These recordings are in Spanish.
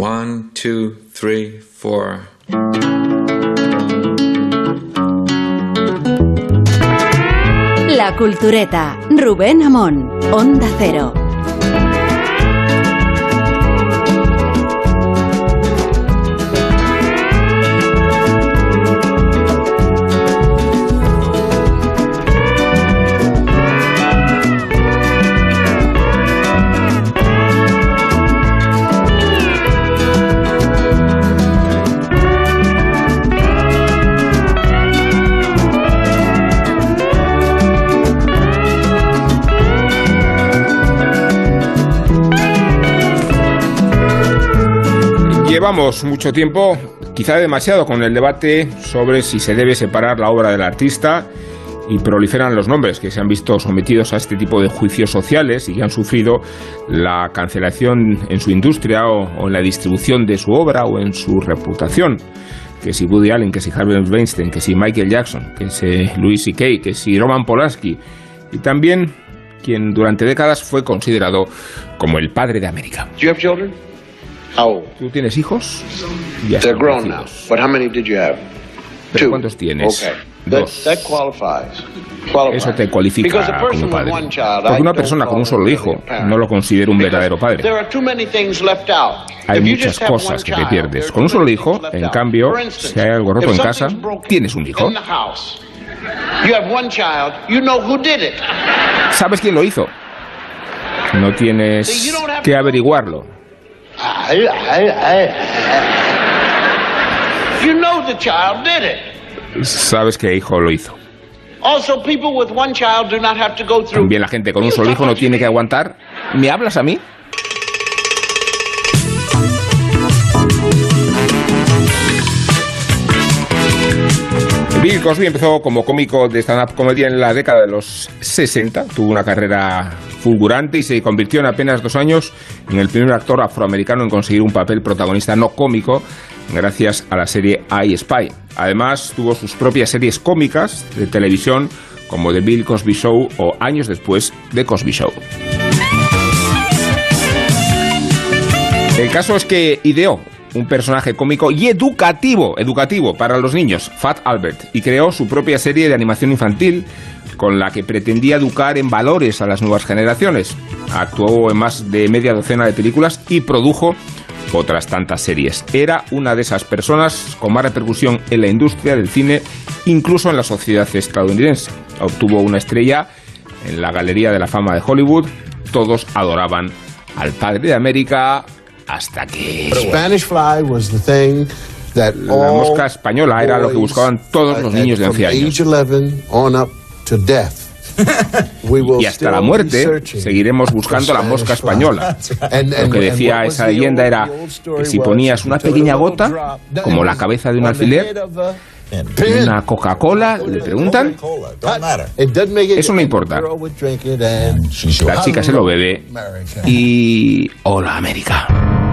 One, two, three, four. La Cultureta, Rubén Amón, Onda Cero. Llevamos mucho tiempo, quizá demasiado, con el debate sobre si se debe separar la obra del artista y proliferan los nombres que se han visto sometidos a este tipo de juicios sociales y que han sufrido la cancelación en su industria o, en la distribución de su obra o en su reputación. Que si Woody Allen, que si Harvey Weinstein, que si Michael Jackson, que si Louis C.K., que si Roman Polanski y también quien durante décadas fue considerado como el padre de América. ¿Tú tienes hijos? Ya They're grown now. But how many did you have? ¿Pero ¿Cuántos tienes? Okay. Dos. That, that qualifies. Eso te cualifica como padre. Porque una persona con un solo hijo no lo considera un verdadero padre. Hay muchas cosas que te pierdes. Con un solo hijo, en cambio, si hay algo roto en casa, tienes un hijo. ¿Sabes quién lo hizo? No tienes que averiguarlo. You know the child did it. Sabes que hijo lo hizo. Also, people with one child do not have to go through. También la gente con un solo hijo no tiene que aguantar. ¿Me hablas a mí? Bill Cosby empezó como cómico de stand-up comedia en la década de los 60. Tuvo una carrera fulgurante y se convirtió en apenas dos años en el primer actor afroamericano en conseguir un papel protagonista no cómico gracias a la serie I Spy. Además, tuvo sus propias series cómicas de televisión como The Bill Cosby Show o años después The Cosby Show. El caso es que ideó un personaje cómico y educativo, educativo para los niños, Fat Albert, y creó su propia serie de animación infantil con la que pretendía educar en valores a las nuevas generaciones. Actuó en más de media docena de películas y produjo otras tantas series. Era una de esas personas con más repercusión en la industria del cine, incluso en la sociedad estadounidense. Obtuvo una estrella en la Galería de la Fama de Hollywood. Todos adoraban al padre de América hasta que... La mosca española era lo que buscaban todos los niños de 11 años. y hasta la muerte seguiremos buscando la mosca española. Lo que decía esa leyenda era que si ponías una pequeña gota, como la cabeza de un alfiler, una Coca-Cola, le preguntan, eso no importa. La chica se lo bebe y... Hola, América.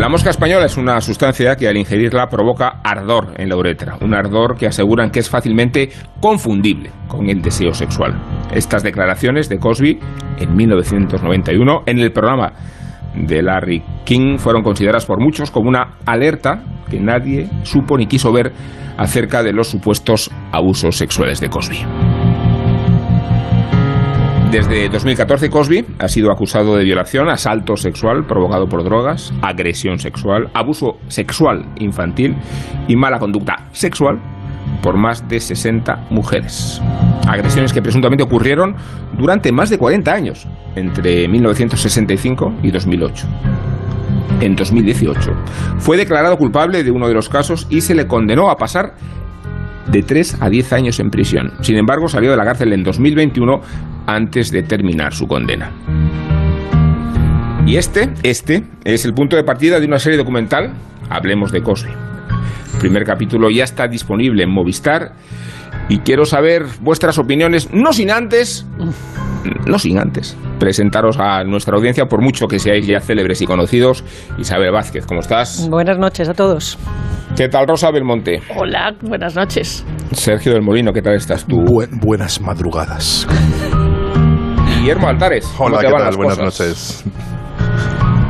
La mosca española es una sustancia que al ingerirla provoca ardor en la uretra, un ardor que aseguran que es fácilmente confundible con el deseo sexual. Estas declaraciones de Cosby en 1991 en el programa de Larry King fueron consideradas por muchos como una alerta que nadie supo ni quiso ver acerca de los supuestos abusos sexuales de Cosby. Desde 2014 Cosby ha sido acusado de violación, asalto sexual provocado por drogas, agresión sexual, abuso sexual infantil y mala conducta sexual por más de 60 mujeres. Agresiones que presuntamente ocurrieron durante más de 40 años, entre 1965 y 2008 en 2018. Fue declarado culpable de uno de los casos y se le condenó a pasar de 3 a 10 años en prisión. Sin embargo, salió de la cárcel en 2021 antes de terminar su condena. Y este, este, es el punto de partida de una serie documental, Hablemos de Cosby. El primer capítulo ya está disponible en Movistar y quiero saber vuestras opiniones, no sin antes no sin antes presentaros a nuestra audiencia, por mucho que seáis ya célebres y conocidos. Isabel Vázquez, ¿cómo estás? Buenas noches a todos. ¿Qué tal Rosa Belmonte? Hola, buenas noches. Sergio del Molino, ¿qué tal estás tú? buenas madrugadas. Guillermo Altares. Hola, ¿qué tal? Buenas noches.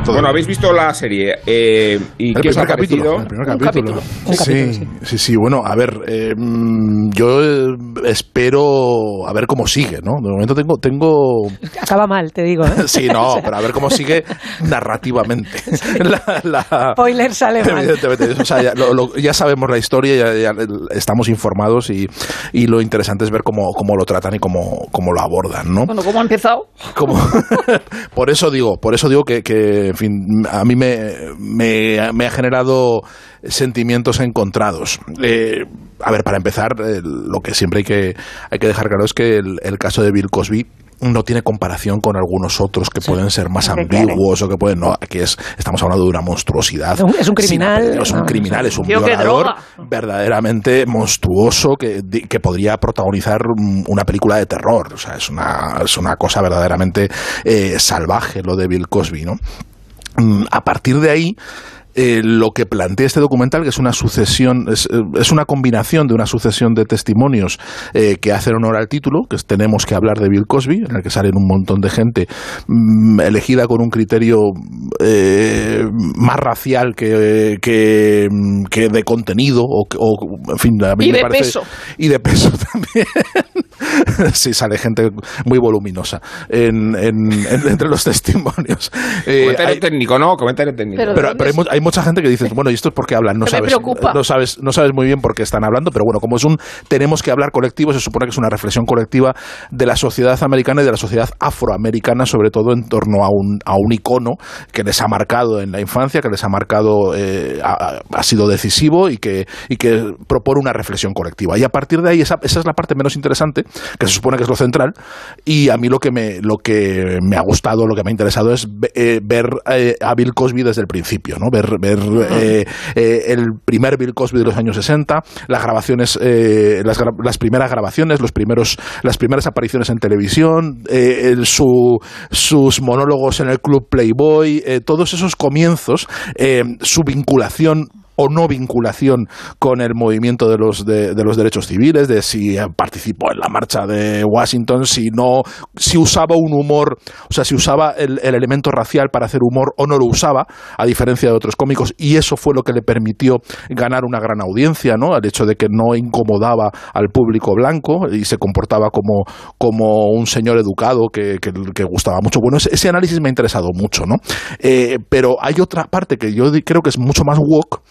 Bueno, habéis visto la serie. Eh, ¿Y el qué os ha capítulo, parecido? El primer capítulo. sí, capítulo, sí, sí, Bueno, a ver, eh, mm, yo eh, espero a ver cómo sigue, ¿no? De momento tengo, tengo Acaba mal, te digo. ¿eh? Sí, no, pero a ver cómo sigue narrativamente. La- la- Spoiler sale mal. Evidentemente, o sea, ya, lo- lo- ya sabemos la historia, ya, ya estamos informados y, y lo interesante es ver cómo, cómo lo tratan y cómo, cómo lo abordan, ¿no? Bueno, ¿cómo ha empezado? Como- por eso digo, por eso digo que, que, en fin, a mí me, me, me ha generado sentimientos encontrados. Eh, a ver, para empezar, eh, lo que siempre hay que, hay que dejar claro es que el, el caso de Bill Cosby no tiene comparación con algunos otros que pueden ser más claro. ambiguos o que pueden no aquí es estamos hablando de una monstruosidad Es un- es un sin criminal, apellido, es un criminal es un violador verdaderamente monstruoso que, que podría protagonizar una película de terror o sea es una es una cosa verdaderamente eh, salvaje lo de Bill Cosby no a partir de ahí eh, lo que plantea este documental, que es una sucesión, es, eh, es una combinación de una sucesión de testimonios eh, que hacen honor al título, que es Tenemos que hablar de Bill Cosby, en el que salen un montón de gente mm, elegida con un criterio eh, más racial que, que, que de contenido, o, en fin, a mí Y me de parece- peso. Y de peso también. sí, sale gente muy voluminosa en, en- en- entre los testimonios. Eh, Comentario hay- técnico, ¿no? Comentario técnico. Pero- pero, ¿dónde pero hay, es? Hay mucha gente que dice, bueno, ¿y esto es porque hablan? No sabes, no sabes, no sabes muy bien por qué están hablando, pero bueno, como es un tenemos que hablar colectivo, se supone que es una reflexión colectiva de la sociedad americana y de la sociedad afroamericana, sobre todo en torno a un, a un icono que les ha marcado en la infancia, que les ha marcado, eh, ha, ha sido decisivo y que, y que propone una reflexión colectiva. Y a partir de ahí, esa, esa es la parte menos interesante, que se supone que es lo central, y a mí lo que me, lo que me ha gustado, lo que me ha interesado es eh, ver eh, a Bill Cosby desde el principio, ¿no? Ver, ver eh, eh, el primer Bill Cosby de los años 60, las grabaciones, eh, las, primeras grabaciones, los primeros, las primeras apariciones en televisión, el- su- sus monólogos en el club Playboy, todos esos comienzos, su vinculación o no vinculación con el movimiento de los, de, los derechos civiles, de si participó en la marcha de Washington, si no, si usaba un humor, o sea, si usaba el, el elemento racial para hacer humor o no lo usaba, a diferencia de otros cómicos, y eso fue lo que le permitió ganar una gran audiencia, ¿no? El hecho de que no incomodaba al público blanco y se comportaba como, como un señor educado que, que, gustaba mucho. Bueno, ese, análisis me ha interesado mucho, ¿no? Eh, pero hay otra parte que yo creo que es mucho más woke,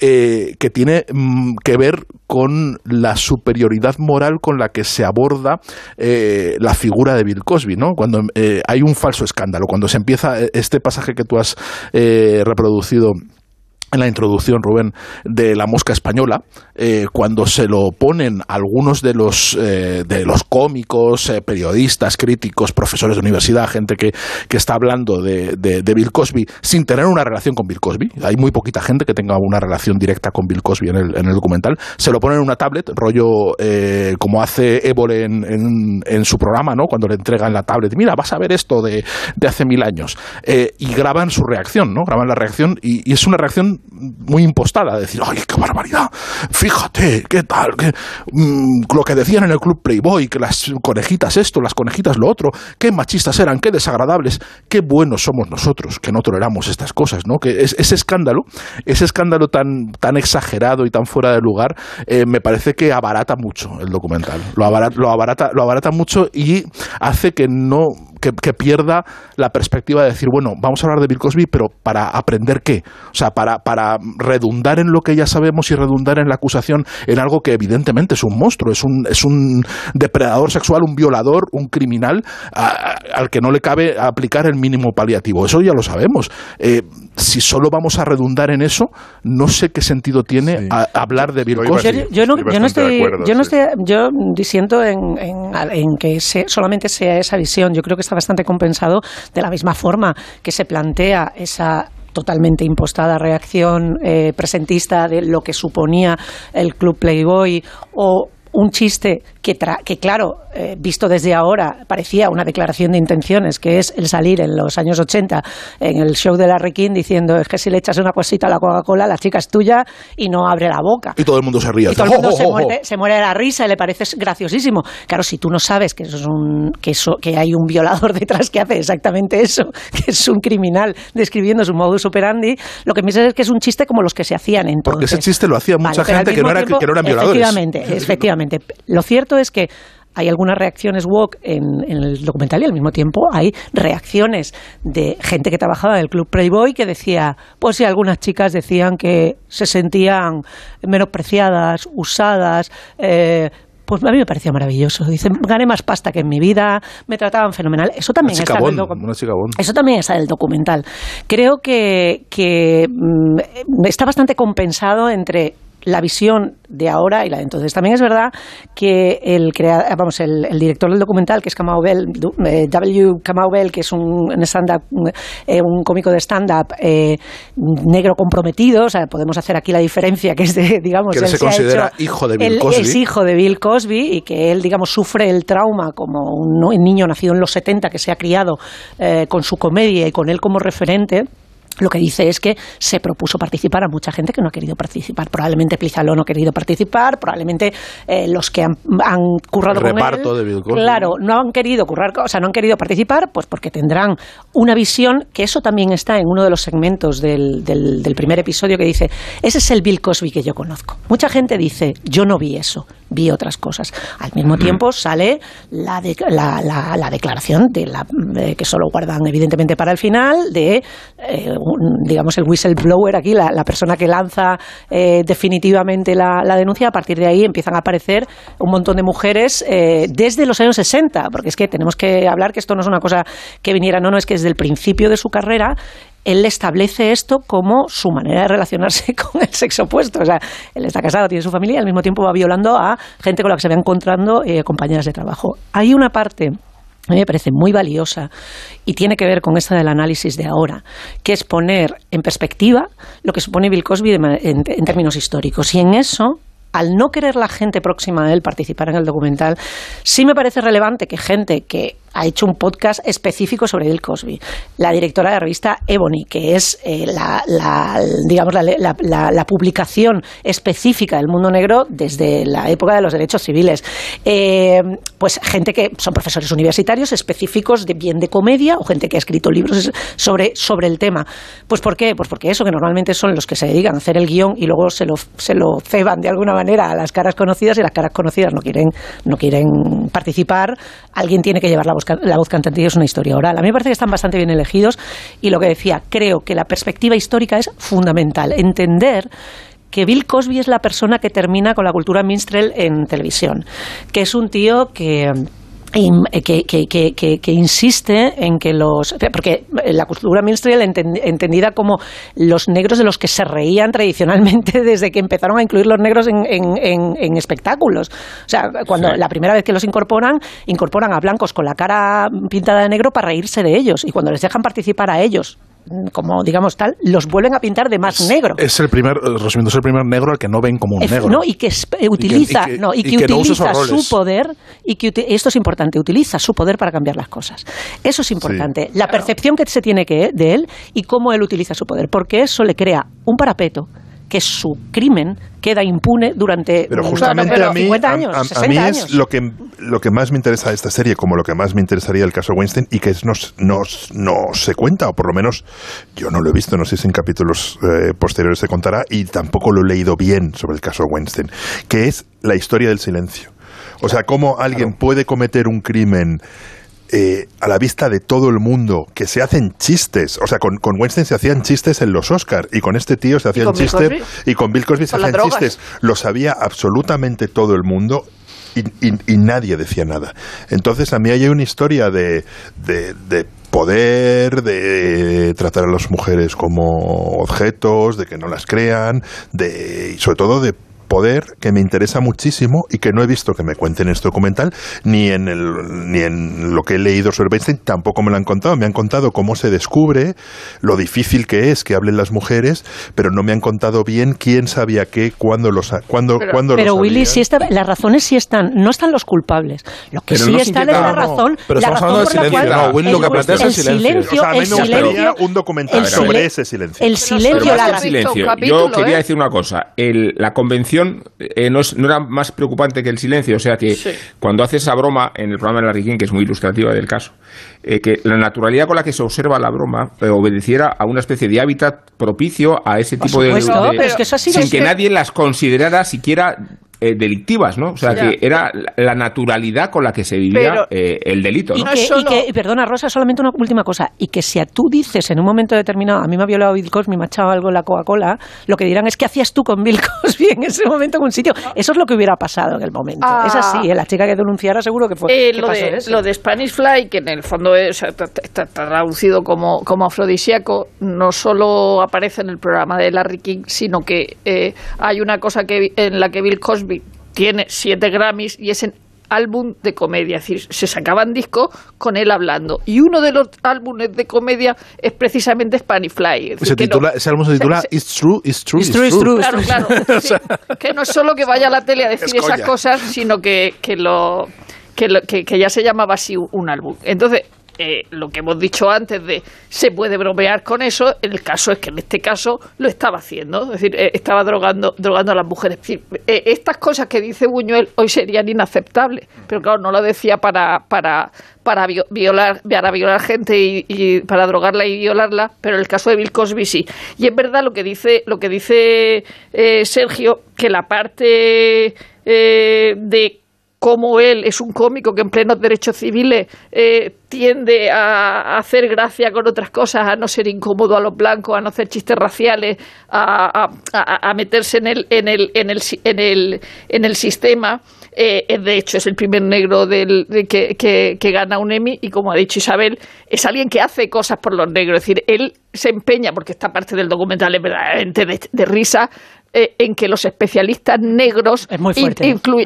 eh, que tiene mm, que ver con la superioridad moral con la que se aborda eh, la figura de Bill Cosby, ¿no? Cuando eh, hay un falso escándalo, cuando se empieza eh, este pasaje que tú has eh, reproducido en la introducción, Rubén, de la mosca española, eh, cuando se lo ponen algunos de los, eh, de los cómicos, eh, periodistas, críticos, profesores de universidad, gente que, que está hablando de, de- Bill Cosby sin tener una relación con Bill Cosby. Hay muy poquita gente que tenga una relación directa con Bill Cosby en el, en el documental. Se lo ponen en una tablet, rollo como hace Évole en, en- en su programa, ¿no? Cuando le entregan la tablet. Mira, vas a ver esto de, de hace mil años. Y graban su reacción, ¿no? Graban la reacción y es una reacción muy impostada, de decir, ¡ay, qué barbaridad! Fíjate, qué tal, qué, mm, lo que decían en el club Playboy, que las conejitas esto, las conejitas lo otro, qué machistas eran, qué desagradables, qué buenos somos nosotros, que no toleramos estas cosas, ¿no? Que es- ese escándalo, ese escándalo tan, tan exagerado y tan fuera de lugar, eh, me parece que abarata mucho el documental. Lo abarata, lo abarata, lo abarata mucho y hace que no que, pierda la perspectiva de decir, bueno, vamos a hablar de Bill Cosby, pero para aprender qué? O sea, para, para redundar en lo que ya sabemos y redundar en la acusación en algo que evidentemente es un monstruo, es un, es un depredador sexual, un violador, un criminal al que no le cabe aplicar el mínimo paliativo. Eso ya lo sabemos. Eh, si solo vamos a redundar en eso, no sé qué sentido tiene Sí. a- hablar de Bill Yo Yo, no, estoy yo no estoy, acuerdo, yo no sí. estoy, yo disiento en, en, en que se- solamente sea esa visión. Yo creo que está bastante compensado de la misma forma que se plantea esa totalmente impostada reacción eh, presentista de lo que suponía el Club Playboy o un chiste que, que claro, eh, visto desde ahora, parecía una declaración de intenciones, que es el salir en los años 80 en el show de Larry King diciendo es que si le echas una cosita a la Coca-Cola, la chica es tuya y no abre la boca. Y todo el mundo se ríe. Y todo el mundo se, muere, se, muere, de la risa y le parece graciosísimo. Claro, si tú no sabes que, eso es un, que, eso, que hay un violador detrás que hace exactamente eso, que es un criminal describiendo su modus operandi, lo que piensas es que es un chiste como los que se hacían entonces. Porque ese chiste lo hacía mucha gente que no, era, que no eran violadores. Efectivamente, efectivamente. Lo cierto es que hay algunas reacciones woke en, el documental y al mismo tiempo hay reacciones de gente que trabajaba en el Club Playboy que decía, pues si algunas chicas decían que se sentían menospreciadas, usadas, eh, pues a mí me parecía maravilloso. Dicen, gané más pasta que en mi vida, me trataban fenomenal. Eso también está en el documental. Eso también está en el documental. Creo que, que mm, está bastante compensado entre la visión de ahora y la de entonces. También es verdad que el, vamos, el, director del documental, que es Kamau Bell, eh, W. Kamau Bell, que es un, stand eh, un cómico de stand-up eh, negro comprometido, o sea, podemos hacer aquí la diferencia, que es de, digamos, que se, considera hijo de Bill Cosby. Es hijo de Bill Cosby y que él, digamos, sufre el trauma como un, niño nacido en los 70 que se ha criado con su comedia y con él como referente lo que dice es que se propuso participar a mucha gente que no ha querido participar. Probablemente Plizaló no ha querido participar, probablemente eh, los que han, currado con él, claro, no han querido currar, o sea, no han querido participar, pues porque tendrán una visión que eso también está en uno de los segmentos del, del, primer episodio que dice ese es el Bill Cosby que yo conozco. Mucha gente dice yo no vi eso, vi otras cosas. Al mismo tiempo sale la, la, la, declaración de la que solo guardan evidentemente para el final de eh, digamos, el whistleblower aquí, la, persona que lanza eh, definitivamente la, denuncia, a partir de ahí empiezan a aparecer un montón de mujeres eh, desde los años 60, porque es que tenemos que hablar que esto no es una cosa que viniera, no, no, es que desde el principio de su carrera él establece esto como su manera de relacionarse con el sexo opuesto. O sea, él está casado, tiene su familia y al mismo tiempo va violando a gente con la que se va encontrando eh, compañeras de trabajo. Hay una parte a mí me parece muy valiosa y tiene que ver con esta del análisis de ahora, que es poner en perspectiva lo que supone Bill Cosby en términos históricos. Y en eso al no querer la gente próxima a él participar en el documental, sí me parece relevante que gente que ha hecho un podcast específico sobre Bill Cosby. La directora de la revista Ebony, que es eh, la, digamos, la, publicación específica del mundo negro desde la época de los derechos civiles. Eh, pues gente que son profesores universitarios específicos de bien de comedia o gente que ha escrito libros sobre, sobre el tema. Pues ¿por qué? Pues porque eso, que normalmente son los que se dedican a hacer el guion y luego se lo, se lo ceban de alguna manera a las caras conocidas y las caras conocidas no quieren, no quieren participar, alguien tiene que llevar la voz la voz cantante es una historia oral. A mí me parece que están bastante bien elegidos y lo que decía, creo que la perspectiva histórica es fundamental. Entender que Bill Cosby es la persona que termina con la cultura minstrel en televisión, que es un tío que eh, que, que, que, insiste en que los. Porque la cultura minstrel entendida como los negros de los que se reían tradicionalmente desde que empezaron a incluir los negros en, en, espectáculos. O sea, cuando la primera vez que los incorporan, incorporan a blancos con la cara pintada de negro para reírse de ellos. Y cuando les dejan participar a ellos como digamos tal, los vuelven a pintar de más negro. Es el primer, resumiendo, es el primer negro al que no ven como un negro. No, y que utiliza, y no, y que, utiliza su poder, y que esto es importante, utiliza su poder para cambiar las cosas. Eso es importante. La percepción que se tiene que, de él y cómo él utiliza su poder, porque eso le crea un parapeto que su crimen queda impune durante pero justamente a mí, 50 años, a, mí es lo que lo que más me interesa de esta serie como lo que más me interesaría el caso Weinstein y que no, no, no se cuenta o por lo menos yo no lo he visto no sé si en capítulos eh, posteriores se contará y tampoco lo he leído bien sobre el caso Weinstein que es la historia del silencio. O sea cómo alguien puede cometer un crimen eh, a la vista de todo el mundo, que se hacen chistes. O sea, con, con Weinstein se hacían chistes en los Oscars y con este tío se hacían chistes y con Bill Cosby se hacían chistes. Lo sabía absolutamente todo el mundo y, nadie decía nada. Entonces a mí hay una historia de, de, de poder, de tratar a las mujeres como objetos, de que no las crean, de, y sobre todo de poder que me interesa muchísimo y que no he visto que me cuenten en este documental, ni en, el, ni en lo que he leído sobre Weinstein, tampoco me lo han contado. Me han contado cómo se descubre, lo difícil que es que hablen las mujeres, pero no me han contado bien quién sabía qué, cuándo lo cuándo, Pero, cuándo pero Willy, sí está, las razones sí están, no están los culpables. Lo que Pero sí no está es la no, razón, pero la estamos razón hablando por de la silencio, cual no, Will, lo que plantea es el silencio. O sea, a mí el me gustaría silencio, un documental el sobre ese silencio. El Pero silencio, Pero la silencio. Yo quería ¿eh? decir una cosa. El- la convención eh, no, es- no era más preocupante que el silencio. O sea que Sí. cuando hace esa broma en el programa de Larry King, que es muy ilustrativa del caso, eh, que la naturalidad con la que se observa la broma eh, obedeciera a una especie de hábitat propicio a ese tipo de, de- sido sin que siempre- nadie las considerara siquiera eh, delictivas, ¿no? O sea, Ya. que era la, la naturalidad con la que se vivía Pero- eh, el delito, Y que, solo- y que- y perdona, Rosa, solamente una última cosa. Y que si a tú dices en un momento determinado, a mí me ha violado Bill Cosby, me ha echado algo en la Coca-Cola, lo que dirán es que hacías tú con Bill Cosby en ese momento en un sitio. Eso es lo que hubiera pasado en el momento. Ah. Es así, ¿eh? la chica que denunciara seguro que fue. Eh, que lo, pasó de, eso. lo de Spanish Fly, que en el fondo es, está, está traducido como, como afrodisíaco, no solo aparece en el programa de Larry King, sino que eh, hay una cosa que, en la que Bill Cosby tiene siete Grammys y es en álbum de comedia, es decir, se sacaban discos con él hablando. Y uno de los álbumes de comedia es precisamente Spanish Fly. es Se que no- titula, ese álbum se o sea, titula se- It's True, It's True, It's true, it's true. Claro, claro. sí. que no es solo que vaya a la tele a decir Es esas cosas, sino que, que lo, que, lo- que- que ya se llamaba así un álbum. Entonces, eh, lo que hemos dicho antes de se puede bromear con eso, el caso es que en este caso lo estaba haciendo, es decir, eh, estaba drogando, drogando a las mujeres. Eh, estas cosas que dice Buñuel hoy serían inaceptables, pero claro, no lo decía para, para, para vio- violar, para violar gente y, y para drogarla y violarla, pero en el caso de Bill Cosby sí. Y es verdad lo que dice, lo que dice eh, Sergio, que la parte de cómo él es un cómico que en plenos derechos civiles eh, tiende a, hacer gracia con otras cosas, a no ser incómodo a los blancos, a no hacer chistes raciales, a, a- a- meterse en el, en el, en el, en el, en el sistema. Eh, de hecho, es el primer negro del, de que, gana un Emmy y, como ha dicho Isabel, es alguien que hace cosas por los negros. Es decir, él se empeña, porque esta parte del documental es verdaderamente de, de risa, eh, en que los especialistas negros Es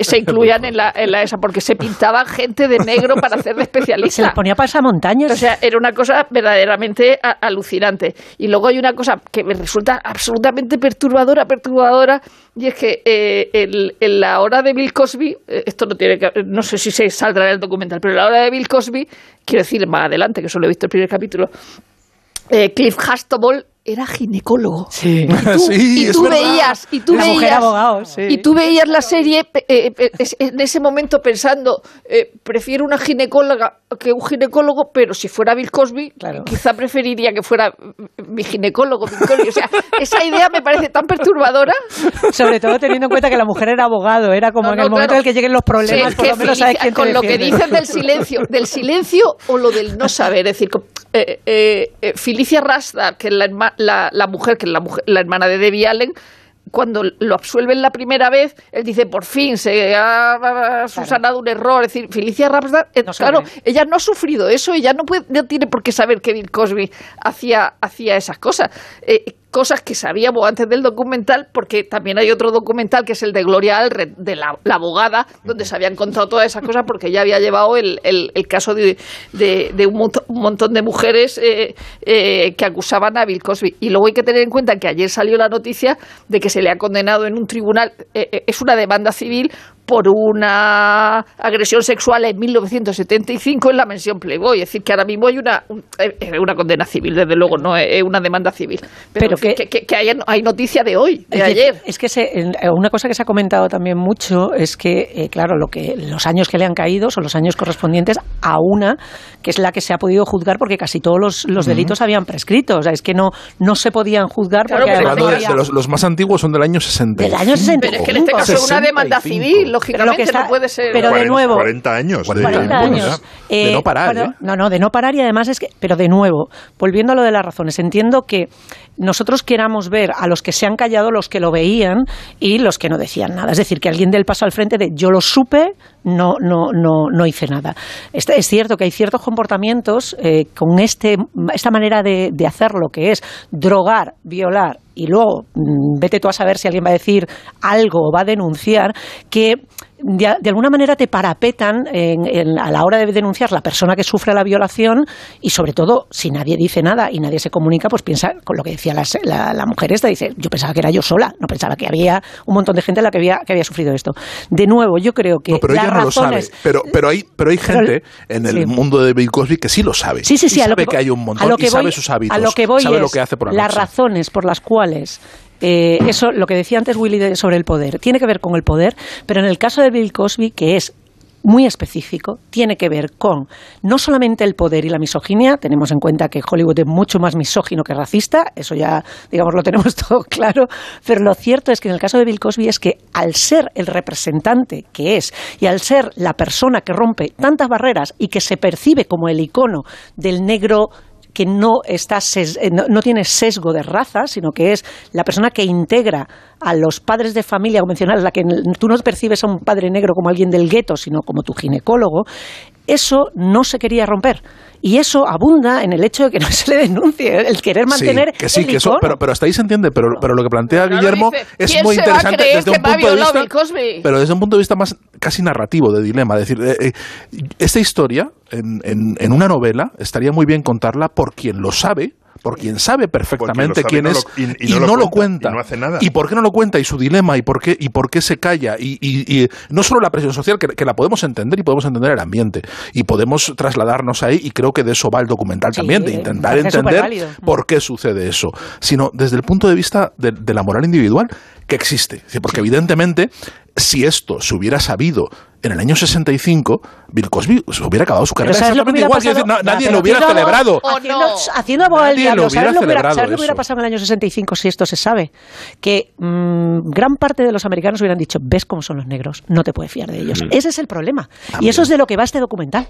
se incluían en la, en la esa, porque se pintaban gente de negro para hacer de Se les especialista. ponía montaña. O sea, era una cosa verdaderamente alucinante. Y luego hay una cosa que me resulta absolutamente perturbadora, perturbadora, y es que eh, el- en la hora de Bill Cosby, eh, esto no tiene que, no sé si se saldrá en el documental, pero en la hora de Bill Cosby, quiero decir más adelante, que solo he visto el primer capítulo, eh, Cliff Huxtable era ginecólogo. Sí. Y tú, Sí, y es tú verdad. veías, y tú La mujer veías, abogado, sí. y tú veías la serie eh, es- en ese momento pensando, eh, prefiero una ginecóloga que un ginecólogo, pero si fuera Bill Cosby, Claro. quizá preferiría que fuera mi ginecólogo, Bill Cosby. O sea, esa idea me parece tan perturbadora. Sobre todo teniendo en cuenta que la mujer era abogado, era como No, en no, el momento claro. en el que lleguen los problemas, Sí, por lo menos sabes quién te con lo que dicen del silencio, del silencio o lo del no saber, es decir, eh, eh, Felicia Rasta, que es la, la, la mujer, que es la, mujer- la hermana de Debbie Allen, cuando lo absuelven la primera vez, él dice, por fin, se ha subsanado un error. Es decir, Felicia Rasta, eh, No claro, ella no ha sufrido eso, ella no, puede, no tiene por qué saber que Bill Cosby hacía, hacía esas cosas. Eh, cosas que sabíamos antes del documental, porque también hay otro documental que es el de Gloria Alred, de la, abogada, donde se habían contado todas esas cosas, porque ella había llevado el, el- el caso de, de- de un montón de mujeres eh, eh, que acusaban a Bill Cosby. Y luego hay que tener en cuenta que ayer salió la noticia de que se le ha condenado en un tribunal, eh, eh, es una demanda civil por una agresión sexual en 1975 en la mansión Playboy. Es decir, que ahora mismo hay una, un- eh, eh, una condena civil, desde luego, no es una demanda civil. Pero, Pero que, que- que- que hay, hay noticia de hoy, de Es ayer. Es que se- eh, una cosa que se ha comentado también mucho es que, eh, claro, lo que los años que le han caído son los años correspondientes a una que es la que se ha podido juzgar porque casi todos los, los delitos habían prescrito. O sea, es que no, no se podían juzgar Claro, porque pero no había- de los, los más antiguos son del año 60. Del año 65. Pero es que en este caso es una demanda 65. civil, lógicamente, lo que está- no puede ser. pero de 40, nuevo- 40 años. de- 40 Bueno, años. ya. De no parar, pero- ¿eh? No, no, de no parar y además es que, pero de nuevo, volviendo a lo de las razones, entiendo que nosotros queramos ver a los que se han callado, los que lo veían y los que no decían nada. Es decir, que alguien dé el paso al frente de yo lo supe, no, no, no, no hice nada. Es cierto que hay ciertos comportamientos eh, con este, esta manera de, de hacerlo, que es drogar, violar y luego mm, vete tú a saber si alguien va a decir algo o va a denunciar, que de, alguna manera te parapetan a la hora de denunciar la persona que sufre la violación y sobre todo si nadie dice nada y nadie se comunica pues piensa con lo que decía la, mujer esta dice yo pensaba que era yo sola no pensaba que había un montón de gente la que había que había sufrido esto de nuevo yo creo que no, pero ella no lo sabe pero pero hay pero hay gente en el mundo de Bill Cosby que sí lo sabe sí sí sí sabe que, hay un montón y sabe sus hábitos a lo que voy sabe lo que hace por la las razones por las cuales eh, eso, lo que decía antes Willy sobre el poder, tiene que ver con el poder, pero en el caso de Bill Cosby, que es muy específico, tiene que ver con no solamente el poder y la misoginia, tenemos en cuenta que Hollywood es mucho más misógino que racista, eso ya, digamos, lo tenemos todo claro, pero lo cierto es que en el caso de Bill Cosby es que al ser el representante que es y al ser la persona que rompe tantas barreras y que se percibe como el icono del negro que no, está eh, no, tiene sesgo de raza, sino que es la persona que integra a los padres de familia convencionales, la que tú no percibes a un padre negro como alguien del gueto, sino como tu ginecólogo, eso no se quería romper. Y eso abunda en el hecho de que no se le denuncie, el querer mantener. Sí, que sí, que eso, pero, pero hasta ahí se entiende. Pero, pero lo que plantea Guillermo es muy interesante desde un punto de vista. Pero desde un punto de vista más casi narrativo de dilema. Es decir, eh, eh, esta historia en, en, en una novela estaría muy bien contarla por quien lo sabe por quien sabe perfectamente quién es y, no, lo, cuenta. Y, por qué no lo cuenta? Y su dilema, y por qué, y por qué se calla. Y, no solo la presión social, que, la podemos entender y podemos entender el ambiente. Y podemos trasladarnos ahí, y creo que de eso va el documental también, de intentar entender por qué sucede eso. Sino desde el punto de vista de, de la moral individual que existe. Porque evidentemente si esto se hubiera sabido en el año 65, Bill Cosby se hubiera acabado su carrera exactamente igual. Decir, nadie lo hubiera celebrado. Haciendo, haciendo abogado del diablo, ¿sabes lo, hubiera, ¿sabes lo que hubiera pasado en el año 65 si esto se sabe? Que mmm, gran parte de los americanos hubieran dicho, ves cómo son los negros, no te puedes fiar de ellos. Mm. Ese es el problema. Y eso es de lo que va este documental.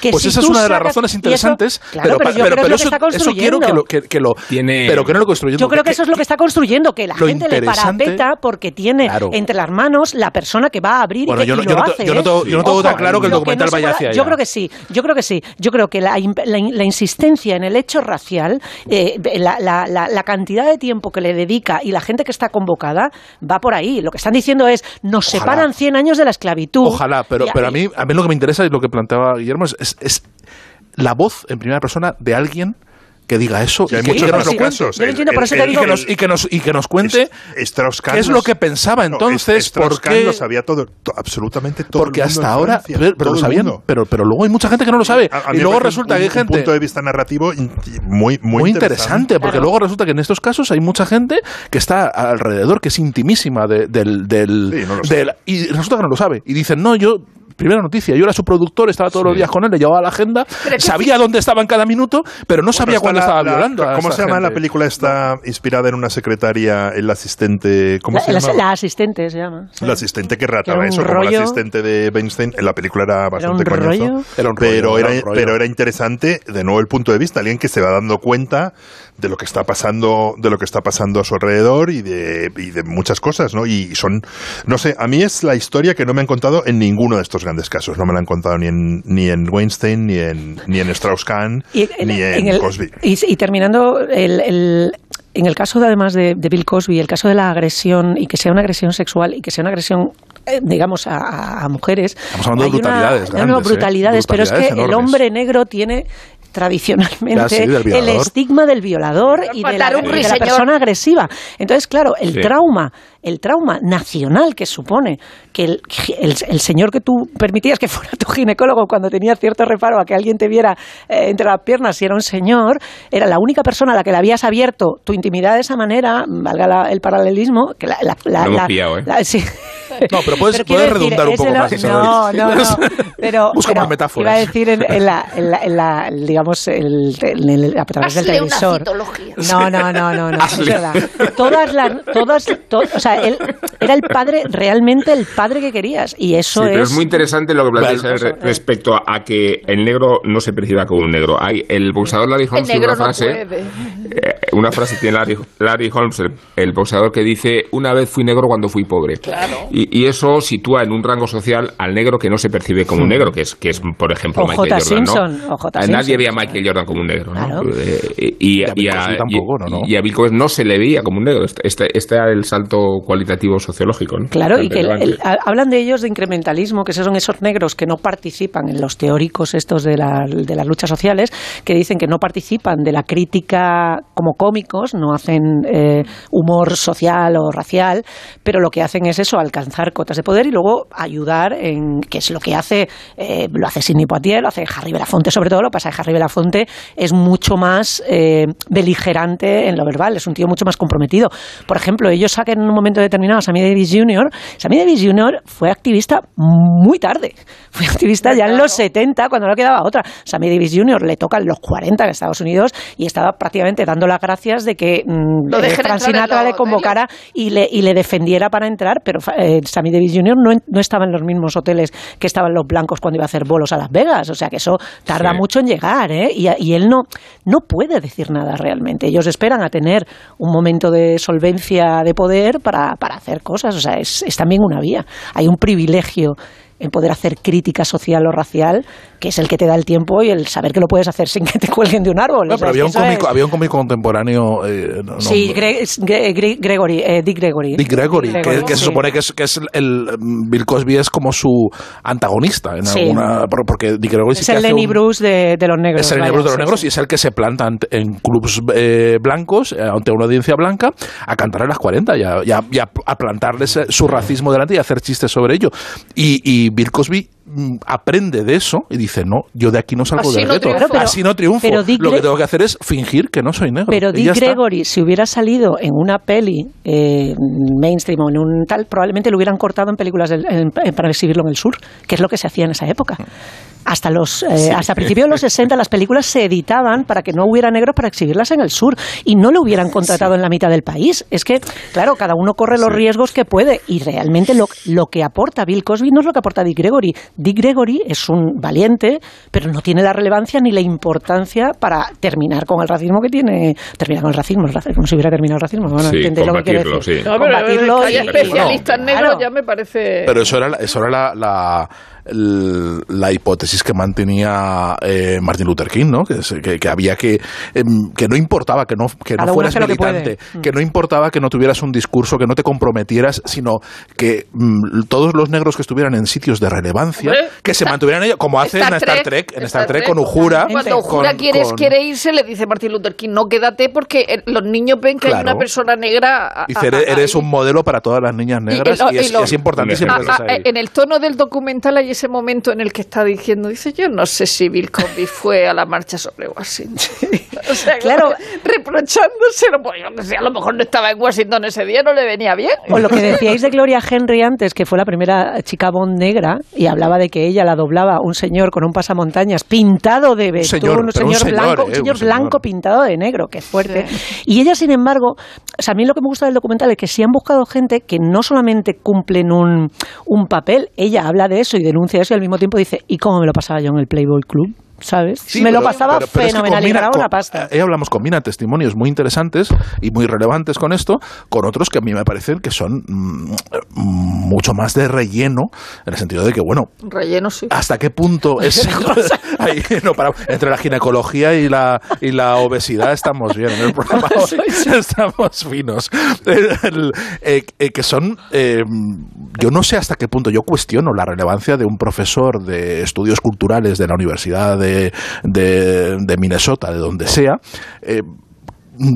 Que pues si esa es una de las razones interesantes. pero, pero, yo creo que eso, eso, quiero que lo, que, lo tiene... pero que no lo construyendo. Yo creo que, eso es lo que está construyendo, que la gente le parapeta porque tiene entre las manos la persona que va a abrir y que lo hace. Yo no tengo tan claro que el documental vaya hacia allá. Yo creo que sí, yo creo que sí. Yo creo que la, insistencia en el hecho racial, eh, la, cantidad de tiempo que le dedica y la gente que está convocada va por ahí. Lo que están diciendo es, nos separan 100 años de la esclavitud. Ojalá, pero, pero a, mí, a mí lo que me interesa y lo que planteaba Guillermo es la voz en primera persona de alguien que diga eso y, hay muchos casos. y, que nos, y que nos cuente qué es lo que pensaba entonces. porque lo sabía todo, absolutamente todo. Porque hasta ahora, pero, lo sabían, pero, pero luego hay mucha gente que no lo sabe. y luego resulta que hay gente. Un punto de vista narrativo muy, muy, interesante, porque luego resulta que en estos casos hay mucha gente que está alrededor, que es intimísima del. del, y resulta que no lo sabe. Y dicen, no, yo primera noticia. Yo era su productor, estaba todos los días con él, le llevaba la agenda, sabía dónde estaba en cada minuto, pero no sabía cuándo estaba violando. ¿Cómo se llama la película? Está inspirada en una secretaria, el asistente. ¿Cómo la, se llama? La asistente se llama. La asistente que rataba eso, como el asistente de Weinstein. En la película era bastante ¿Era. Era un pero, era, pero era interesante, de nuevo, el punto de vista. Alguien que se va dando cuenta de lo que está pasando, de lo que está pasando a su alrededor y de, y de muchas cosas, ¿no? Y son, no sé, a mí es la historia que no me han contado en ninguno de estos grandes casos. No me la han contado ni en, ni en Weinstein, ni en, ni en Strauss-Kahn, ni en, Cosby. Y, terminando, el, en el caso de, además de, Bill Cosby, el caso de la agresión y que sea una agresión sexual y que sea una agresión eh, digamos a, mujeres estamos hablando de brutalidades no, ¿eh? brutalidades, pero es que el hombre negro tiene tradicionalmente el estigma del violador y de la, persona agresiva. Entonces, claro, el trauma, el trauma nacional que supone que el, el, señor que tú permitías que fuera tu ginecólogo cuando tenía cierto reparo a que alguien te viera eh, entre las piernas si era un señor, era la única persona a la que le habías abierto tu intimidad de esa manera, valga el paralelismo, que la... la, ¿eh? sí. No, pero puedes, puedes redundar un poco más. No, no, no. Pero, Busca más metáforas. Iba a decir en, en, la, en, la, digamos, el, el, a través del televisor. no, no, no, no, no, es verdad. Todas las, todas, o sea, él era el padre, realmente el padre que querías. Y eso sí, es. Pero es muy interesante lo que planteas respecto a que el negro no se perciba como un negro. Hay, el boxeador la dijo en una frase. Una frase tiene Larry, Holmes, el, boxeador, que dice, una vez fui negro cuando fui pobre. Y, eso sitúa en un rango social al negro que no se percibe como un negro, que es, que es por ejemplo, Michael Jordan. Nadie veía a Michael Jordan como un negro. y, a, Bill Cosby no se le veía como un negro. Este, este, este era el salto cualitativo sociológico. Claro, y que hablan de ellos de incrementalismo, que son esos negros que no participan en los teóricos estos de, la, de las luchas sociales, que dicen que no participan de la crítica como cómicos, no hacen eh, humor social o racial, pero lo que hacen es eso, alcanzar cotas de poder y luego ayudar en, que es lo que hace, eh, lo hace Sidney Poitier, lo hace Harry Belafonte sobre todo, lo que pasa que Harry Belafonte es mucho más eh, beligerante en lo verbal, es un tío mucho más comprometido. Por ejemplo, ellos sacan en un momento determinado a Sammy Davis Jr., Sammy Davis Jr. fue activista muy tarde, fue activista ya en los 70 cuando no quedaba otra. Sammy Davis Jr. le toca en los 40 en Estados Unidos y estaba prácticamente dando las gracias de que mm, eh, Frank Sinatra le convocara y le, y le defendiera para entrar, pero eh, Sammy Davis Jr. No, no, estaba en los mismos hoteles que estaban los blancos cuando iba a hacer bolos a Las Vegas, o sea que eso tarda mucho en llegar, ¿eh? Y, y, él no, no puede decir nada realmente. Ellos esperan a tener un momento de solvencia de poder para, para hacer cosas, o sea, es, es también una vía. Hay un privilegio en poder hacer crítica social o racial, que es el que te da el tiempo y el saber que lo puedes hacer sin que te cuelguen de un árbol. No, pero había, un cómico, había un cómico contemporáneo. Eh, sí, Gregory, eh, Dick Gregory. Dick Gregory, que, se supone que es, que es el. Bill Cosby es como su antagonista en alguna. Porque Dick Gregory es el Lenny Bruce de, los negros. Es el Lenny Bruce de los negros y es el que se planta en clubs eh, blancos, ante una audiencia blanca, a cantar a las 40 y a, a, plantarles su racismo delante y a hacer chistes sobre ello. y Bill Cosby mm, aprende de eso y dice, no, yo de aquí no salgo de reto, así no triunfo. Lo que tengo que hacer es fingir que no soy negro. Pero Dick Gregory, si hubiera salido en una peli eh, mainstream o en un tal, probablemente lo hubieran cortado en películas para exhibirlo en el sur, que es lo que se hacía en esa época hasta los eh, hasta principios de los 60 las películas se editaban para que no hubiera negros para exhibirlas en el sur y no lo hubieran contratado en la mitad del país. Es que, claro, cada uno corre los riesgos que puede y realmente lo, lo, que aporta Bill Cosby no es lo que aporta Dick Gregory. Dick Gregory es un valiente, pero no tiene la relevancia ni la importancia para terminar con el racismo que tiene. Terminar con el racismo, como si hubiera terminado el racismo. Bueno, sí, lo que quiere decir. No, pero, especialistas negros ya me parece. Pero eso era, eso era la la hipótesis que mantenía eh, Martin Luther King, ¿no? Que, que, había que em, que no importaba que no que no fueras militante, que, no importaba que no tuvieras un discurso, que no te comprometieras, sino que mm, todos los negros que estuvieran en sitios de relevancia, que se mantuvieran ellos, como hacen en Star Trek, en Star, Trek, con Uhura. Cuando Uhura quiere irse, le dice Martin Luther King, no quédate porque eh, los niños ven que hay una persona negra. Dice, eres un modelo para todas las niñas negras y, es, es, importantísimo. en el tono del documental hay ese momento en el que está diciendo, dice, yo no sé si Bill Cosby fue a la marcha sobre Washington. o sea, claro, reprochándoselo, pues yo no sé, a lo mejor no estaba en Washington ese día, no le venía bien. O lo que decíais de Gloria Henry antes, que fue la primera chica Bond negra, y hablaba de que ella la doblaba un señor con un pasamontañas pintado de betún, un señor, blanco, un señor blanco pintado de negro, que es fuerte. Y ella, sin embargo, o sea, a mí lo que me gusta del documental es que si han buscado gente que no solamente cumplen un, un papel, ella habla de eso y denuncia eso y al mismo tiempo dice, ¿y cómo me lo pasaba yo en el Playboy Club? ¿Sabes? me lo pasaba fenomenal y ganaba una pasta. Eh, hablamos, combina testimonios muy interesantes y muy relevantes con esto, con otros que a mí me parecen que son mm, mucho más de relleno, en el sentido de que, bueno, relleno sí. ¿Hasta qué punto es entre la ginecología y la y la obesidad estamos bien en el programa, estamos finos, eh, eh, que son, yo no sé hasta qué punto yo cuestiono la relevancia de un profesor de estudios culturales de la Universidad de de, Minnesota, de donde sea, eh,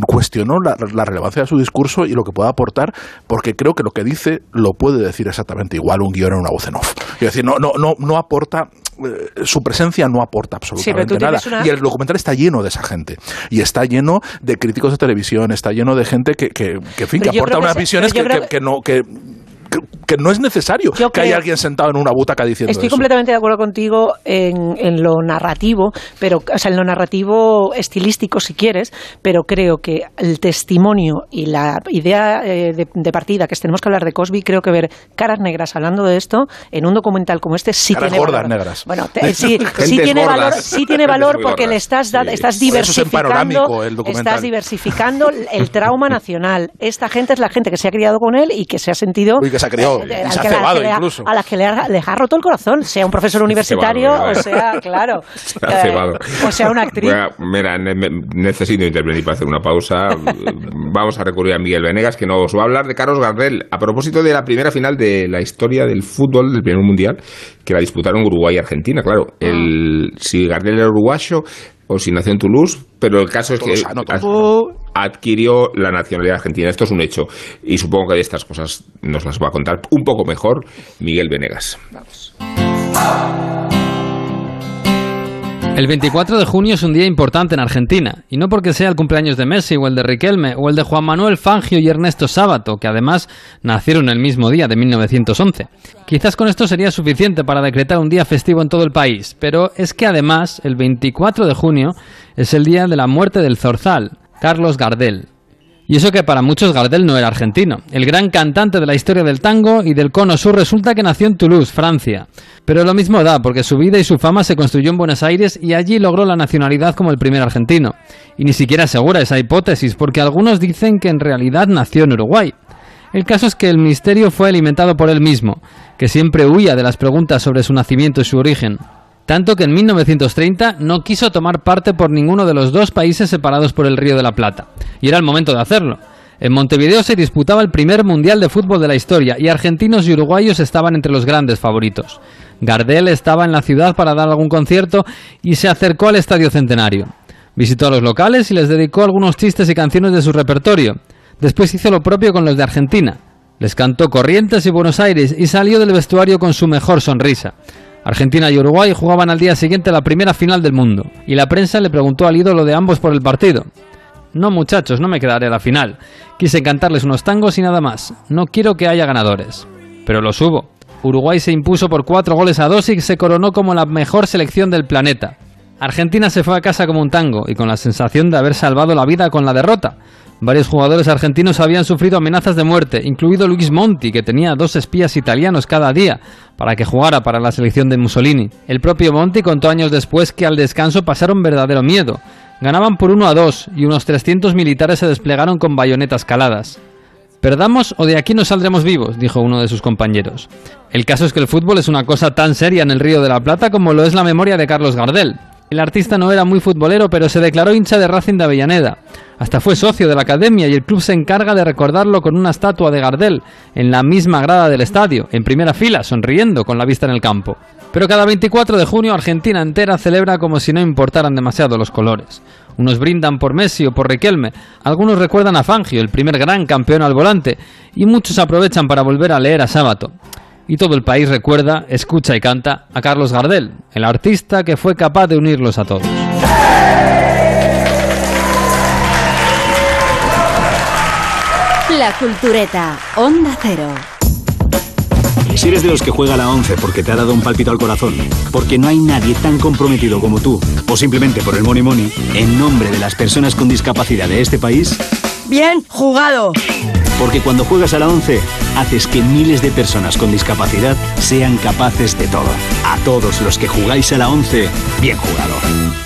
cuestionó la, relevancia de su discurso y lo que pueda aportar, porque creo que lo que dice lo puede decir exactamente igual un guion en una voz en off. Es decir, no, no, no, no aporta eh, su presencia no aporta absolutamente nada. Y el documental está lleno de esa gente. Y está lleno de críticos de televisión, está lleno de gente que, que, fin, que aporta unas visiones que, que, no, que que no es necesario que haya alguien sentado en una butaca diciendo Estoy completamente de acuerdo contigo en, en, lo narrativo, pero, o sea, en lo narrativo estilístico, si quieres, pero creo que el testimonio y la idea eh, de, partida, que tenemos que hablar de Cosby, creo que ver caras negras hablando de esto en un documental como este sí caras tiene gordas valor. negras. Bueno, sí, sí tiene valor, sí tiene valor porque le estás, estás diversificando, el estás diversificando el trauma nacional. Esta gente es la gente que se ha criado con él y que se ha sentido... Uy, que se ha criado, y se ha cebado incluso. A las que le ha, ha, roto el corazón, sea un profesor universitario o sea, claro, eh, o sea una actriz. mira, necesito intervenir para hacer una pausa. Vamos a recurrir a Miguel Venegas, que nos va a hablar de Carlos Gardel. A propósito de la primera final de la historia del fútbol del primer mundial, que la disputaron Uruguay y Argentina, claro. El, si Gardel era uruguayo, o si nació en Toulouse, pero el caso es que adquirió la nacionalidad argentina. Esto es un hecho. Y supongo que de estas cosas nos las va a contar un poco mejor Miguel Venegas. El 24 de junio es un día importante en Argentina, y no porque sea el cumpleaños de Messi o el de Riquelme o el de Juan Manuel Fangio y Ernesto Sábato, que además nacieron el mismo día de 1911. Quizás con esto sería suficiente para decretar un día festivo en todo el país, pero es que además el 24 de junio es el día de la muerte del Zorzal, Carlos Gardel, y eso que para muchos Gardel no era argentino. El gran cantante de la historia del tango y del cono sur resulta que nació en Toulouse, Francia. Pero lo mismo da, porque su vida y su fama se construyó en Buenos Aires y allí logró la nacionalidad como el primer argentino. Y ni siquiera asegura esa hipótesis, porque algunos dicen que en realidad nació en Uruguay. El caso es que el misterio fue alimentado por él mismo, que siempre huía de las preguntas sobre su nacimiento y su origen tanto que en 1930 no quiso tomar parte por ninguno de los dos países separados por el Río de la Plata, y era el momento de hacerlo. En Montevideo se disputaba el primer Mundial de Fútbol de la historia y argentinos y uruguayos estaban entre los grandes favoritos. Gardel estaba en la ciudad para dar algún concierto y se acercó al Estadio Centenario. Visitó a los locales y les dedicó algunos chistes y canciones de su repertorio. Después hizo lo propio con los de Argentina. Les cantó Corrientes y Buenos Aires y salió del vestuario con su mejor sonrisa. Argentina y Uruguay jugaban al día siguiente la primera final del mundo, y la prensa le preguntó al ídolo de ambos por el partido. No muchachos, no me quedaré a la final. Quise cantarles unos tangos y nada más. No quiero que haya ganadores. Pero los hubo. Uruguay se impuso por cuatro goles a dos y se coronó como la mejor selección del planeta. Argentina se fue a casa como un tango y con la sensación de haber salvado la vida con la derrota, Varios jugadores argentinos habían sufrido amenazas de muerte, incluido Luis Monti, que tenía dos espías italianos cada día para que jugara para la selección de Mussolini. El propio Monti contó años después que al descanso pasaron verdadero miedo. Ganaban por 1 a 2 y unos 300 militares se desplegaron con bayonetas caladas. Perdamos o de aquí no saldremos vivos, dijo uno de sus compañeros. El caso es que el fútbol es una cosa tan seria en el Río de la Plata como lo es la memoria de Carlos Gardel. El artista no era muy futbolero, pero se declaró hincha de Racing de Avellaneda. Hasta fue socio de la academia y el club se encarga de recordarlo con una estatua de Gardel en la misma grada del estadio, en primera fila, sonriendo con la vista en el campo. Pero cada 24 de junio Argentina entera celebra como si no importaran demasiado los colores. Unos brindan por Messi o por Riquelme, algunos recuerdan a Fangio, el primer gran campeón al volante, y muchos aprovechan para volver a leer a Sábato. Y todo el país recuerda, escucha y canta a Carlos Gardel, el artista que fue capaz de unirlos a todos. La Cultureta, Onda Cero. Si eres de los que juega la 11 porque te ha dado un palpito al corazón, porque no hay nadie tan comprometido como tú, o simplemente por el money money, en nombre de las personas con discapacidad de este país... Bien jugado. Porque cuando juegas a la 11, haces que miles de personas con discapacidad sean capaces de todo. A todos los que jugáis a la 11, bien jugado.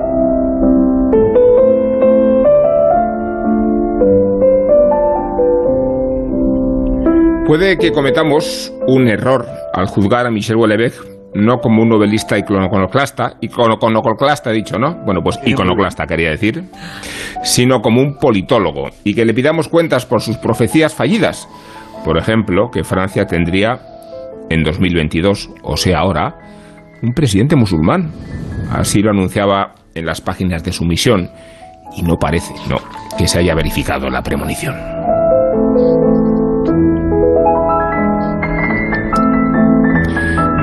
Puede que cometamos un error al juzgar a Michel Houellebecq no como un novelista iconoclasta, iconoclasta he dicho, ¿no? Bueno, pues iconoclasta quería decir, sino como un politólogo y que le pidamos cuentas por sus profecías fallidas. Por ejemplo, que Francia tendría en 2022, o sea ahora, un presidente musulmán. Así lo anunciaba en las páginas de su misión y no parece, no, que se haya verificado la premonición.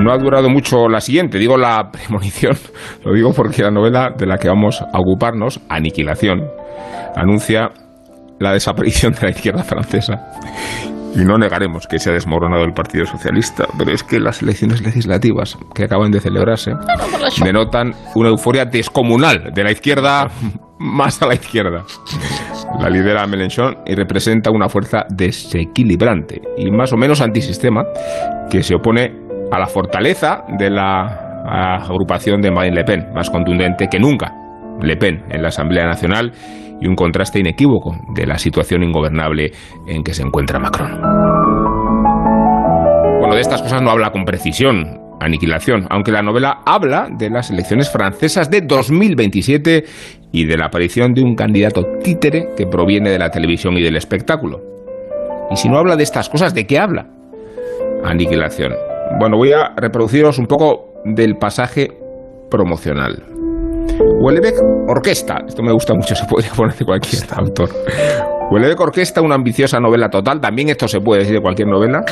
No ha durado mucho la siguiente, digo la premonición, lo digo porque la novela de la que vamos a ocuparnos, Aniquilación, anuncia la desaparición de la izquierda francesa. Y no negaremos que se ha desmoronado el Partido Socialista, pero es que las elecciones legislativas que acaban de celebrarse denotan una euforia descomunal de la izquierda más a la izquierda. La lidera Mélenchon y representa una fuerza desequilibrante y más o menos antisistema que se opone a la fortaleza de la agrupación de Marine Le Pen, más contundente que nunca. Le Pen en la Asamblea Nacional y un contraste inequívoco de la situación ingobernable en que se encuentra Macron. Bueno, de estas cosas no habla con precisión, aniquilación, aunque la novela habla de las elecciones francesas de 2027 y de la aparición de un candidato títere que proviene de la televisión y del espectáculo. Y si no habla de estas cosas, ¿de qué habla? Aniquilación. Bueno, voy a reproduciros un poco del pasaje promocional. Huelebec Orquesta, esto me gusta mucho, se podría poner de cualquier autor. Huelebec Orquesta, una ambiciosa novela total, también esto se puede decir de cualquier novela,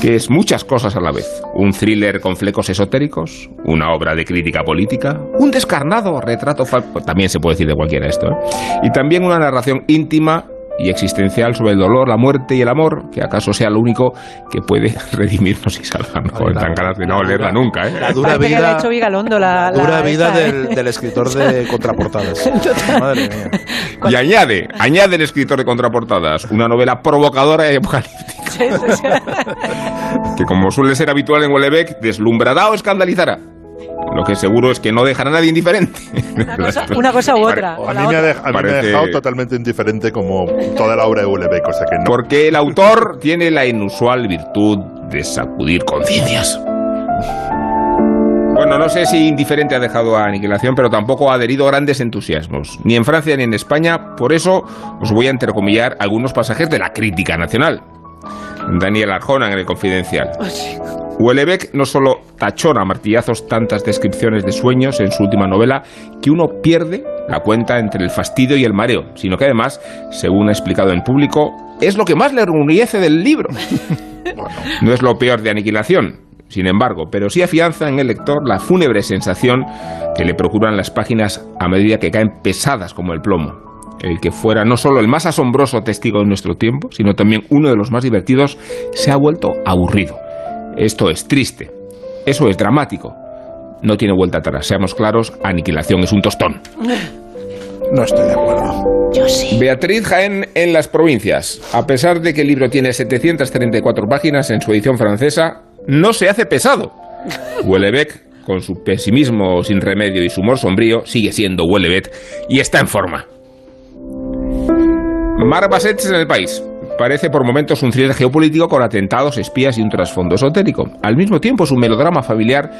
que es muchas cosas a la vez. Un thriller con flecos esotéricos, una obra de crítica política, un descarnado retrato falso, también se puede decir de cualquiera esto, ¿eh? y también una narración íntima y existencial sobre el dolor, la muerte y el amor, que acaso sea lo único que puede redimirnos y salvarnos. Con tan ganas de no leerla nunca, ¿eh? La dura vida, dura vida del, escritor de contraportadas. Madre mía. Y añade, añade el escritor de contraportadas, una novela provocadora y apocalíptica. que como suele ser habitual en Huelebec, deslumbrará o escandalizará lo que seguro es que no dejará a nadie indiferente. Una cosa, u otra. a mí, me ha, dejado totalmente indiferente como toda la obra de Ulebeck, o sea que no. Porque el autor tiene la inusual virtud de sacudir conciencias. Bueno, no sé si indiferente ha dejado a Aniquilación, pero tampoco ha adherido grandes entusiasmos, ni en Francia ni en España. Por eso os voy a entrecomillar algunos pasajes de la crítica nacional. Daniel Arjona en el Confidencial. Huelebec no solo tachona a martillazos tantas descripciones de sueños en su última novela que uno pierde la cuenta entre el fastidio y el mareo, sino que además, según ha explicado en público, es lo que más le enorgullece del libro. No es lo peor de aniquilación, sin embargo, pero sí afianza en el lector la fúnebre sensación que le procuran las páginas a medida que caen pesadas como el plomo. El que fuera no solo el más asombroso testigo de nuestro tiempo, sino también uno de los más divertidos, se ha vuelto aburrido esto es triste. Eso es dramático. No tiene vuelta atrás. Seamos claros, aniquilación es un tostón. No estoy de acuerdo. Yo sí. Beatriz Jaén en las provincias. A pesar de que el libro tiene 734 páginas en su edición francesa, no se hace pesado. Huelebec, con su pesimismo sin remedio y su humor sombrío, sigue siendo Huelebec y está en forma. Mar en el país parece por momentos un thriller geopolítico con atentados, espías y un trasfondo esotérico. Al mismo tiempo es un melodrama familiar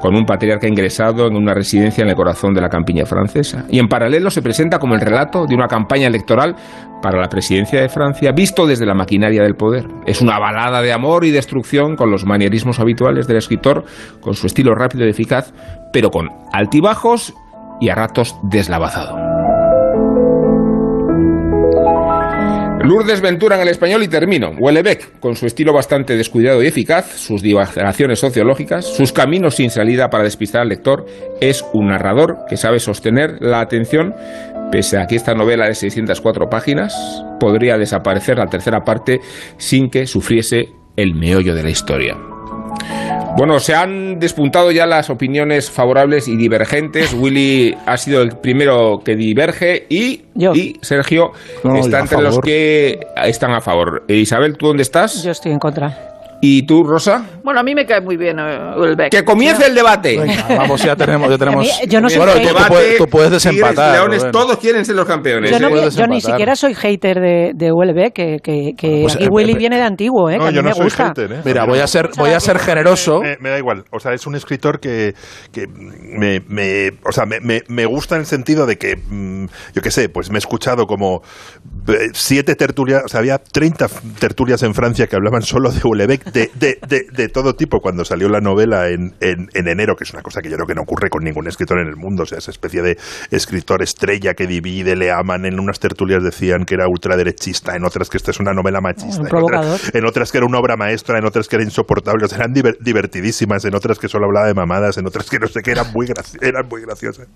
con un patriarca ingresado en una residencia en el corazón de la campiña francesa. Y en paralelo se presenta como el relato de una campaña electoral para la presidencia de Francia visto desde la maquinaria del poder. Es una balada de amor y destrucción con los manierismos habituales del escritor, con su estilo rápido y eficaz, pero con altibajos y a ratos deslavazado. Lourdes Ventura en el español y termino. Huelebec, con su estilo bastante descuidado y eficaz, sus divagaciones sociológicas, sus caminos sin salida para despistar al lector, es un narrador que sabe sostener la atención, pese a que esta novela de 604 páginas podría desaparecer la tercera parte sin que sufriese el meollo de la historia. Bueno, se han despuntado ya las opiniones favorables y divergentes. Willy ha sido el primero que diverge y, y Sergio está entre los que están a favor. Isabel, ¿tú dónde estás? Yo estoy en contra. ¿Y tú, Rosa? Bueno, a mí me cae muy bien uh, ¡Que comience el debate! vamos, ya tenemos... Ya tenemos yo no soy bueno, tú, puedes, desempatar. Leones, todos quieren ser los campeones. Yo, ¿eh? yo ni siquiera soy hater de, de ULB, que, que, que pues, aquí eh, Willy eh, viene de antiguo, ¿eh? No, que a mí yo no me soy gusta. Hater, ¿eh? Mira, voy a ser, voy a ser generoso. Me, da igual. O sea, es un escritor que, que me, me, o sea, me, me, gusta en el sentido de que, mm, yo qué sé, pues me he escuchado como siete tertulias, o sea, había 30 tertulias en Francia que hablaban solo de ULB de, de, de, todo tipo. Cuando salió la novela en, en, enero, que es una cosa que yo creo que no ocurre con ningún escritor en el mundo, o sea, esa especie de escritor estrella que divide, le aman, en unas tertulias decían que era ultraderechista, en otras que esta es una novela machista, en otras, que era una obra maestra, en otras que era insoportable, o sea, eran divertidísimas, en otras que solo hablaba de mamadas, en otras que no sé qué, eran muy, eran muy graciosas.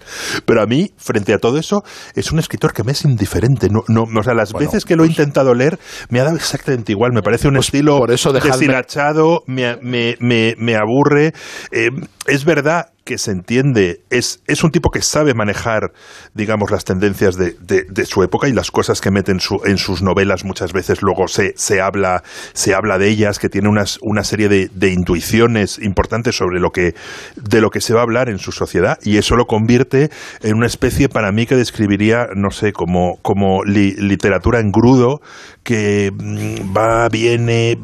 Pero a mí, frente a todo eso, es un escritor que me es indiferente. No, no, o sea, las veces que lo he pues intentado leer, me ha dado exactamente igual. Me parece un pues estilo por eso deshilachado, me, me, me, me aburre. Eh, es verdad que se entiende, es, es un tipo que sabe manejar, digamos, las tendencias de, de, su época y las cosas que mete en, su, en sus novelas muchas veces luego se, se, habla, se habla de ellas, que tiene unas, una serie de, de, intuiciones importantes sobre lo que, de lo que se va a hablar en su sociedad y eso lo convierte en una especie para mí que describiría, no sé, como, como literatura en grudo, que mm, va, viene,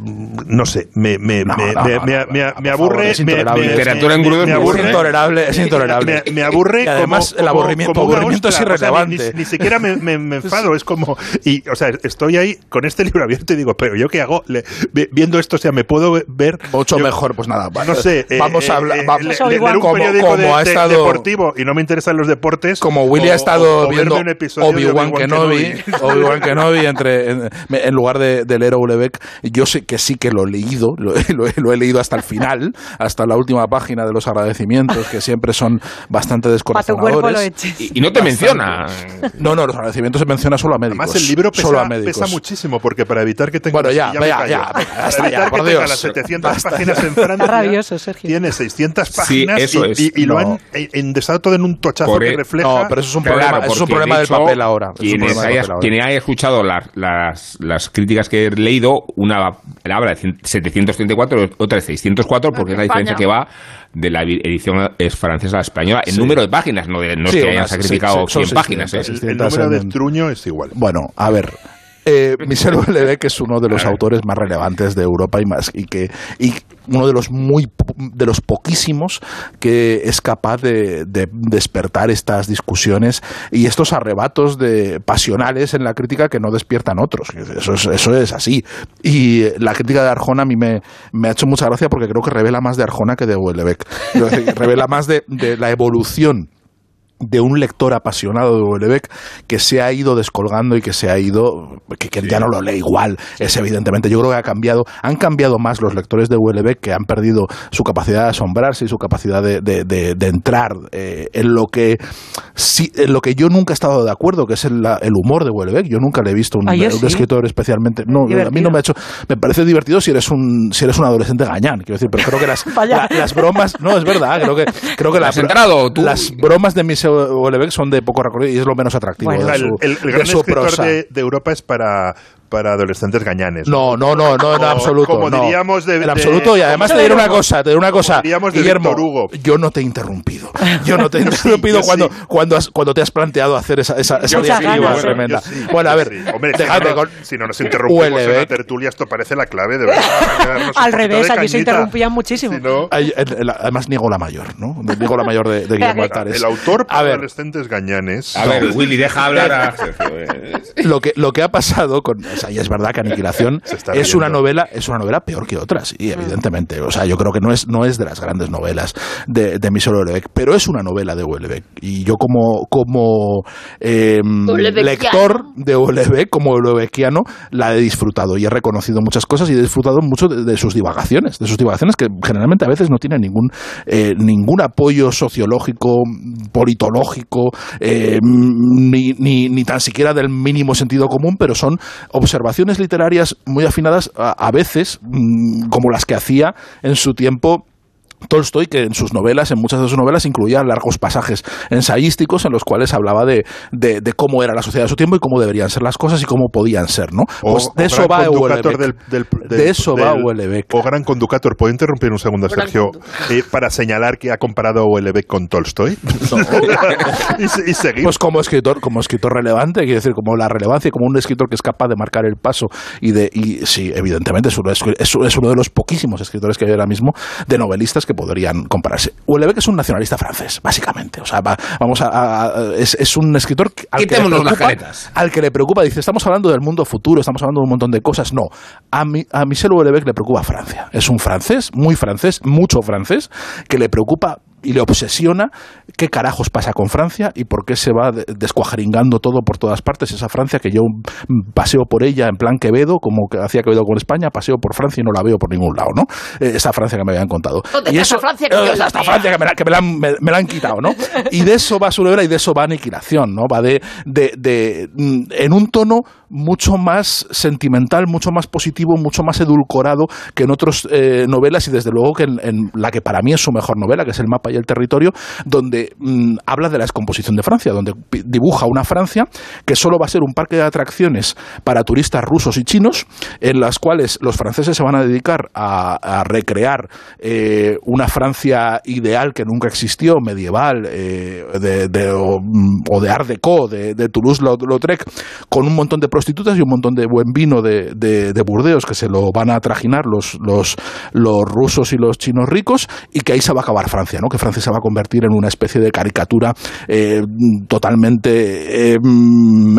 no sé, me, me, me, aburre. literatura en grudo me aburre intolerable, es intolerable. Me, aburre. Y además, el aburrimiento, es irrelevante. ni, siquiera me, enfado, es como. Y, o sea, estoy ahí con este libro abierto y digo, pero ¿yo qué hago? viendo esto, o sea, me puedo ver. Mucho mejor, pues nada. No sé. Eh, vamos a eh, hablar. Eh, vamos, le, un como, periódico de, ha estado, deportivo y no me interesan los deportes. Como Willy ha estado viendo Obi-Wan Kenobi, Obi-Wan Kenobi, entre, en, lugar de, leer Ulebeck, yo sé que sí que lo he leído, lo he leído hasta el final, hasta la última página de los agradecimientos que siempre son bastante descorazonadores. Y, y, no te menciona. No, no, los agradecimientos se menciona solo a médicos. Además, el libro pesa, pesa muchísimo, porque para evitar que tenga... Bueno, ya, ya, ya, hasta ya, por Dios. las 700 páginas en Francia, rabioso, Sergio. tiene 600 páginas eso y, es. y, y lo han endesado todo en un tochazo que e- refleja... No, pero eso es un problema, eso es un problema del papel ahora. Quienes haya escuchado las, las críticas que he leído, una habla de 734, otra de 604, porque es la diferencia que va de la edición es francesa a la española en número de páginas, no, de, no es que hayan sacrificado 100 páginas. ¿eh? El, número de Truño es igual. Bueno, a ver, eh, Michel Houellebecq es uno de los autores más relevantes de Europa y más y que y uno de los muy de los poquísimos que es capaz de, despertar estas discusiones y estos arrebatos de pasionales en la crítica que no despiertan otros. Eso es, eso es así. Y la crítica de Arjona a mí me, ha hecho mucha gracia porque creo que revela más de Arjona que de Houellebecq. revela más de, de la evolución de un lector apasionado de Houellebecq que se ha ido descolgando y que se ha ido que, ya no lo lee igual es evidentemente. Yo creo que ha cambiado han cambiado más los lectores de Houellebecq que han perdido su capacidad de asombrarse y su capacidad de, de, entrar eh, en lo que sí, en lo que yo nunca he estado de acuerdo que es el, el humor de Houellebecq yo nunca le he visto un, escritor especialmente no a mí no me ha hecho me parece divertido si eres un si eres un adolescente gañán quiero decir pero creo que las, las bromas no es verdad creo que creo que las, las bromas de mis Houellebecq son de poco recorrido y es lo menos atractivo de su, el, el, gran escritor de, de, Europa es para para adolescentes gañanes. No, no, no, no, en absoluto. Como diríamos de, En absoluto, y además te diré una cosa, te diré una cosa. Guillermo, Hugo. yo no te he interrumpido. Yo no te he interrumpido cuando, cuando, has, cuando te has planteado hacer esa, esa, tremenda. Bueno, a ver, Hombre, si, no, si no nos interrumpimos en la tertulia, esto parece la clave, de verdad. Al revés, allí se interrumpían muchísimo. además, niego la mayor, ¿no? Niego la mayor de, Guillermo Altares. El autor para adolescentes gañanes. A ver, Willy, deja hablar a Lo que, lo que ha pasado con y es verdad que Aniquilación es una novela, es una novela peor que otras, y evidentemente, o sea, yo creo que no es, no es de las grandes novelas de, de Michel Houellebecq, pero es una novela de Houellebecq, y yo como, como em, lector de Houellebecq, como Houellebecquiano, la he disfrutado y he reconocido muchas cosas y he disfrutado mucho de, sus divagaciones, de sus divagaciones que generalmente a veces no tienen ningún, eh, ningún apoyo sociológico, politológico, eh, ni, ni, ni tan siquiera del mínimo sentido común, pero son observaciones literarias muy afinadas a, veces, mm, como las que hacía en su tiempo Tolstoy, que en sus novelas, en muchas de sus novelas, incluía largos pasajes ensayísticos en los cuales hablaba de, de, cómo era la sociedad de su tiempo y cómo deberían ser las cosas y cómo podían ser, ¿no? Pues de, eso va de eso va Houellebecq. O gran conductor. ¿Puedo interrumpir un segundo, Sergio, eh, para señalar que ha comparado a Houellebecq con Tolstoy? y, seguir. Pues como escritor, como escritor relevante, quiere decir, como la relevancia, como un escritor que es capaz de marcar el paso y de, y sí, evidentemente es uno, es, es uno de los poquísimos escritores que hay ahora mismo de novelistas que podrían compararse. Houellebecq es un nacionalista francés, básicamente. O sea, vamos a, es, un escritor al que, le preocupa, al que le preocupa, dice, estamos hablando del mundo futuro, estamos hablando de un montón de cosas. No, a, a Michel Houellebecq le preocupa Francia. Es un francés, muy francés, mucho francés, que le preocupa y le obsesiona qué carajos pasa con Francia y por qué se va descuajeringando todo por todas partes. Esa Francia que yo paseo por ella en plan Quevedo, como que hacía Quevedo con España, paseo por Francia y no la veo por ningún lado, ¿no? Eh, esa Francia que me habían contado. y eso, Francia que, esta Francia que, me, que me, la han, me, la han, quitado, ¿no? Y de eso va su y de eso va Aniquilación, ¿no? Va de, de, de mm, en un tono mucho más sentimental, mucho más positivo, mucho más edulcorado que en otras eh, novelas y desde luego que en, la que para mí es su mejor novela, que es El mapa y el territorio, donde mm, habla de la descomposición de Francia, donde dibuja una Francia que solo va a ser un parque de atracciones para turistas rusos y chinos, en las cuales los franceses se van a dedicar a, recrear eh, una Francia ideal que nunca existió, medieval, eh, de, mm, o, de Art Deco, de, de Toulouse-Lautrec, con un montón de prostitutas y un montón de buen vino de, de, Burdeos que se lo van a trajinar los, los, los rusos y los chinos ricos y que ahí se va a acabar Francia, ¿no? que Francia se va a convertir en una especie de caricatura eh, totalmente eh,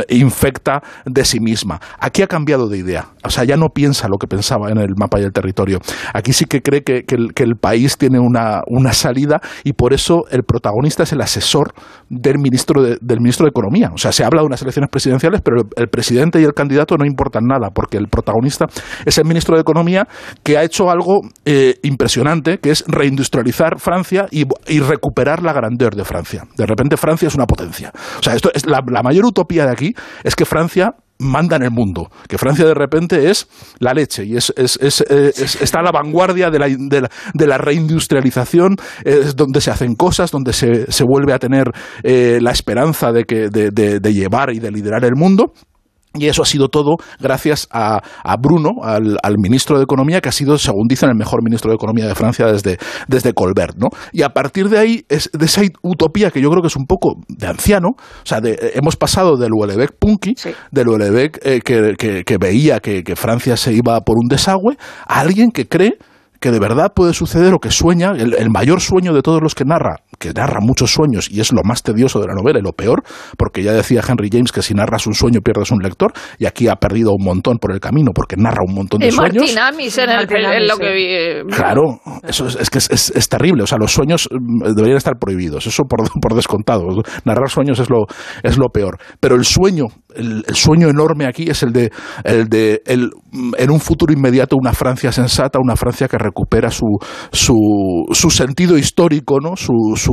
infecta de sí misma. Aquí ha cambiado de idea, o sea, ya no piensa lo que pensaba en el mapa y el territorio. Aquí sí que cree que, que, el, país tiene una, una, salida y por eso el protagonista es el asesor del ministro de, del ministro de Economía. O sea, se habla de unas elecciones presidenciales, pero el presidente y el candidato no importan nada, porque el protagonista es el ministro de Economía que ha hecho algo eh, impresionante, que es reindustrializar Francia y, recuperar la grandeur de Francia. De repente Francia es una potencia. O sea, esto es la, mayor utopía de aquí es que Francia manda en el mundo, que Francia de repente es la leche y es, está a la vanguardia de la, de la, reindustrialización, es donde se hacen cosas, donde se, vuelve a tener eh, la esperanza de, que, de llevar y de liderar el mundo. Y eso ha sido todo gracias a, Bruno, al, ministro de Economía, que ha sido, según dicen, el mejor ministro de Economía de Francia desde, desde Colbert. ¿no? Y a partir de ahí, es de esa utopía que yo creo que es un poco de anciano, o sea, hemos pasado del Houellebecq punky, del Houellebecq eh, que, que, veía que, que Francia se iba por un desagüe, a alguien que cree que de verdad puede suceder o que sueña, el, mayor sueño de todos los que narra, que narra muchos sueños y es lo más tedioso de la novela y lo peor, porque ya decía Henry James que si narras un sueño pierdes un lector y aquí ha perdido un montón por el camino porque narra un montón de sueños. Martin Amis en, el, lo que vi. Eh, claro, eso es, que es, terrible, o sea, los sueños mm, deberían estar prohibidos, eso por, por descontado, narrar sueños es lo, es lo peor, pero el sueño, el, sueño enorme aquí es el de, el de el, en un futuro inmediato una Francia sensata, una Francia que recupera su, su, su sentido histórico, ¿no? su, su,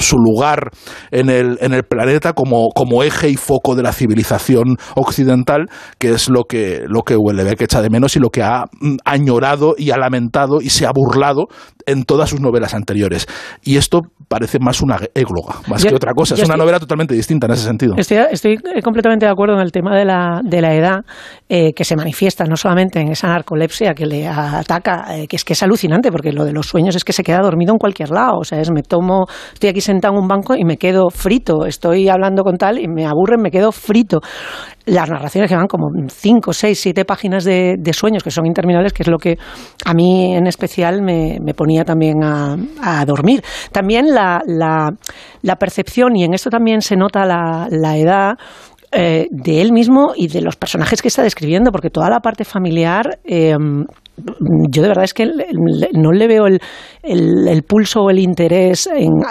su lugar en el, en el planeta como, como eje y foco de la civilización occidental, que es lo que, lo que Houellebecq echa de menos y lo que ha mm, añorado y ha lamentado y se ha burlado en todas sus novelas anteriores. Y esto parece más una égloga, más que otra cosa. Es una novela totalmente distinta en ese sentido. Estoy, completamente de acuerdo en el tema de la, de la edad, eh, que se manifiesta no solamente en esa narcolepsia que le ataca, eh, que es que es alucinante, porque lo de los sueños es que se queda dormido en cualquier lado. O sea, es me tomo, estoy aquí sentado en un banco y me quedo frito. Estoy hablando con tal y me aburren, me quedo frito las narraciones que van como cinco, seis, siete páginas de, sueños que son interminables, que es lo que a mí en especial me, ponía también a, dormir. También la, la, percepción, y en esto también se nota la, la edad, eh, de él mismo y de los personajes que está describiendo, porque toda la parte familiar eh, yo de verdad es que no le veo el, el, pulso o el interés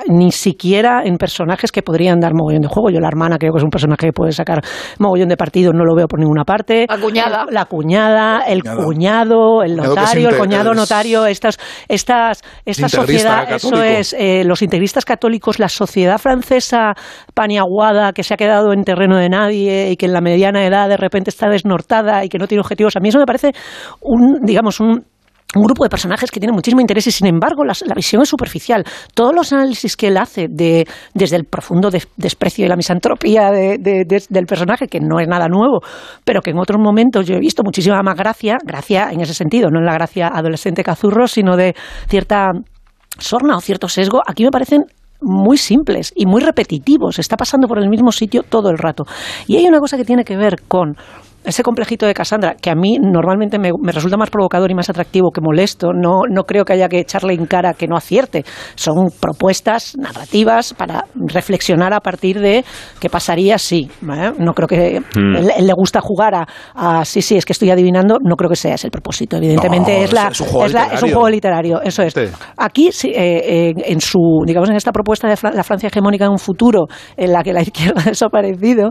ni siquiera en personajes que podrían dar mogollón de juego. Yo la hermana creo que es un personaje que puede sacar mogollón de partido, no lo veo por ninguna parte. La cuñada. La cuñada, el cuñado, el notario, el cuñado notario, estas, estas, esta sociedad, eso es, eh, los integristas católicos, la sociedad francesa paniaguada que se ha quedado en terreno de nadie y que en la mediana edad de repente está desnortada y que no tiene objetivos. A mí eso me parece un, digamos, un, grupo de personajes que tiene muchísimo interés y sin embargo la, visión es superficial. Todos los análisis que él hace de, desde el profundo desprecio y la misantropía del personaje, que no es nada nuevo, pero que en otros momentos yo he visto muchísima más gracia, gracia en ese sentido, no en la gracia adolescente cazurro, sino de cierta sorna o cierto sesgo, aquí me parecen muy simples y muy repetitivos. Está pasando por el mismo sitio todo el rato. Y hay una cosa que tiene que ver con ese complejito de Cassandra, que a mí normalmente me, resulta más provocador y más atractivo que molesto, no, no creo que haya que echarle en cara que no acierte. Son propuestas narrativas para reflexionar a partir de qué pasaría si. No creo que hmm. él, le gusta jugar a, sí, sí, es que estoy adivinando, no creo que sea ese el propósito. Evidentemente es, la, es, un juego literario, eso es. Aquí, eh, en, su, digamos, en esta propuesta de la Francia hegemónica en un futuro en la que la izquierda ha desaparecido,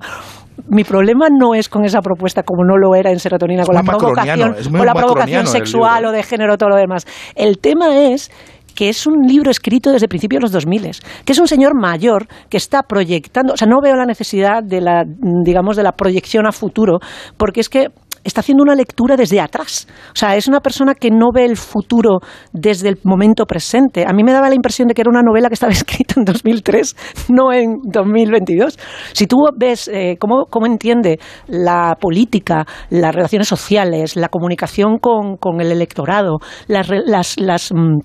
mi problema no es con esa propuesta como no lo era en serotonina, con la provocación, con la provocación sexual o de género, todo lo demás. El tema es que es un libro escrito desde principios de los 2000, que es un señor mayor que está proyectando, o sea, no veo la necesidad de la, digamos, de la proyección a futuro, porque es que está haciendo una lectura desde atrás. O sea, es una persona que no ve el futuro desde el momento presente. A mí me daba la impresión de que era una novela que estaba escrita en 2003, no en 2022. Si tú ves eh, cómo, entiende la política, las relaciones sociales, la comunicación con, el electorado, las, las, mm,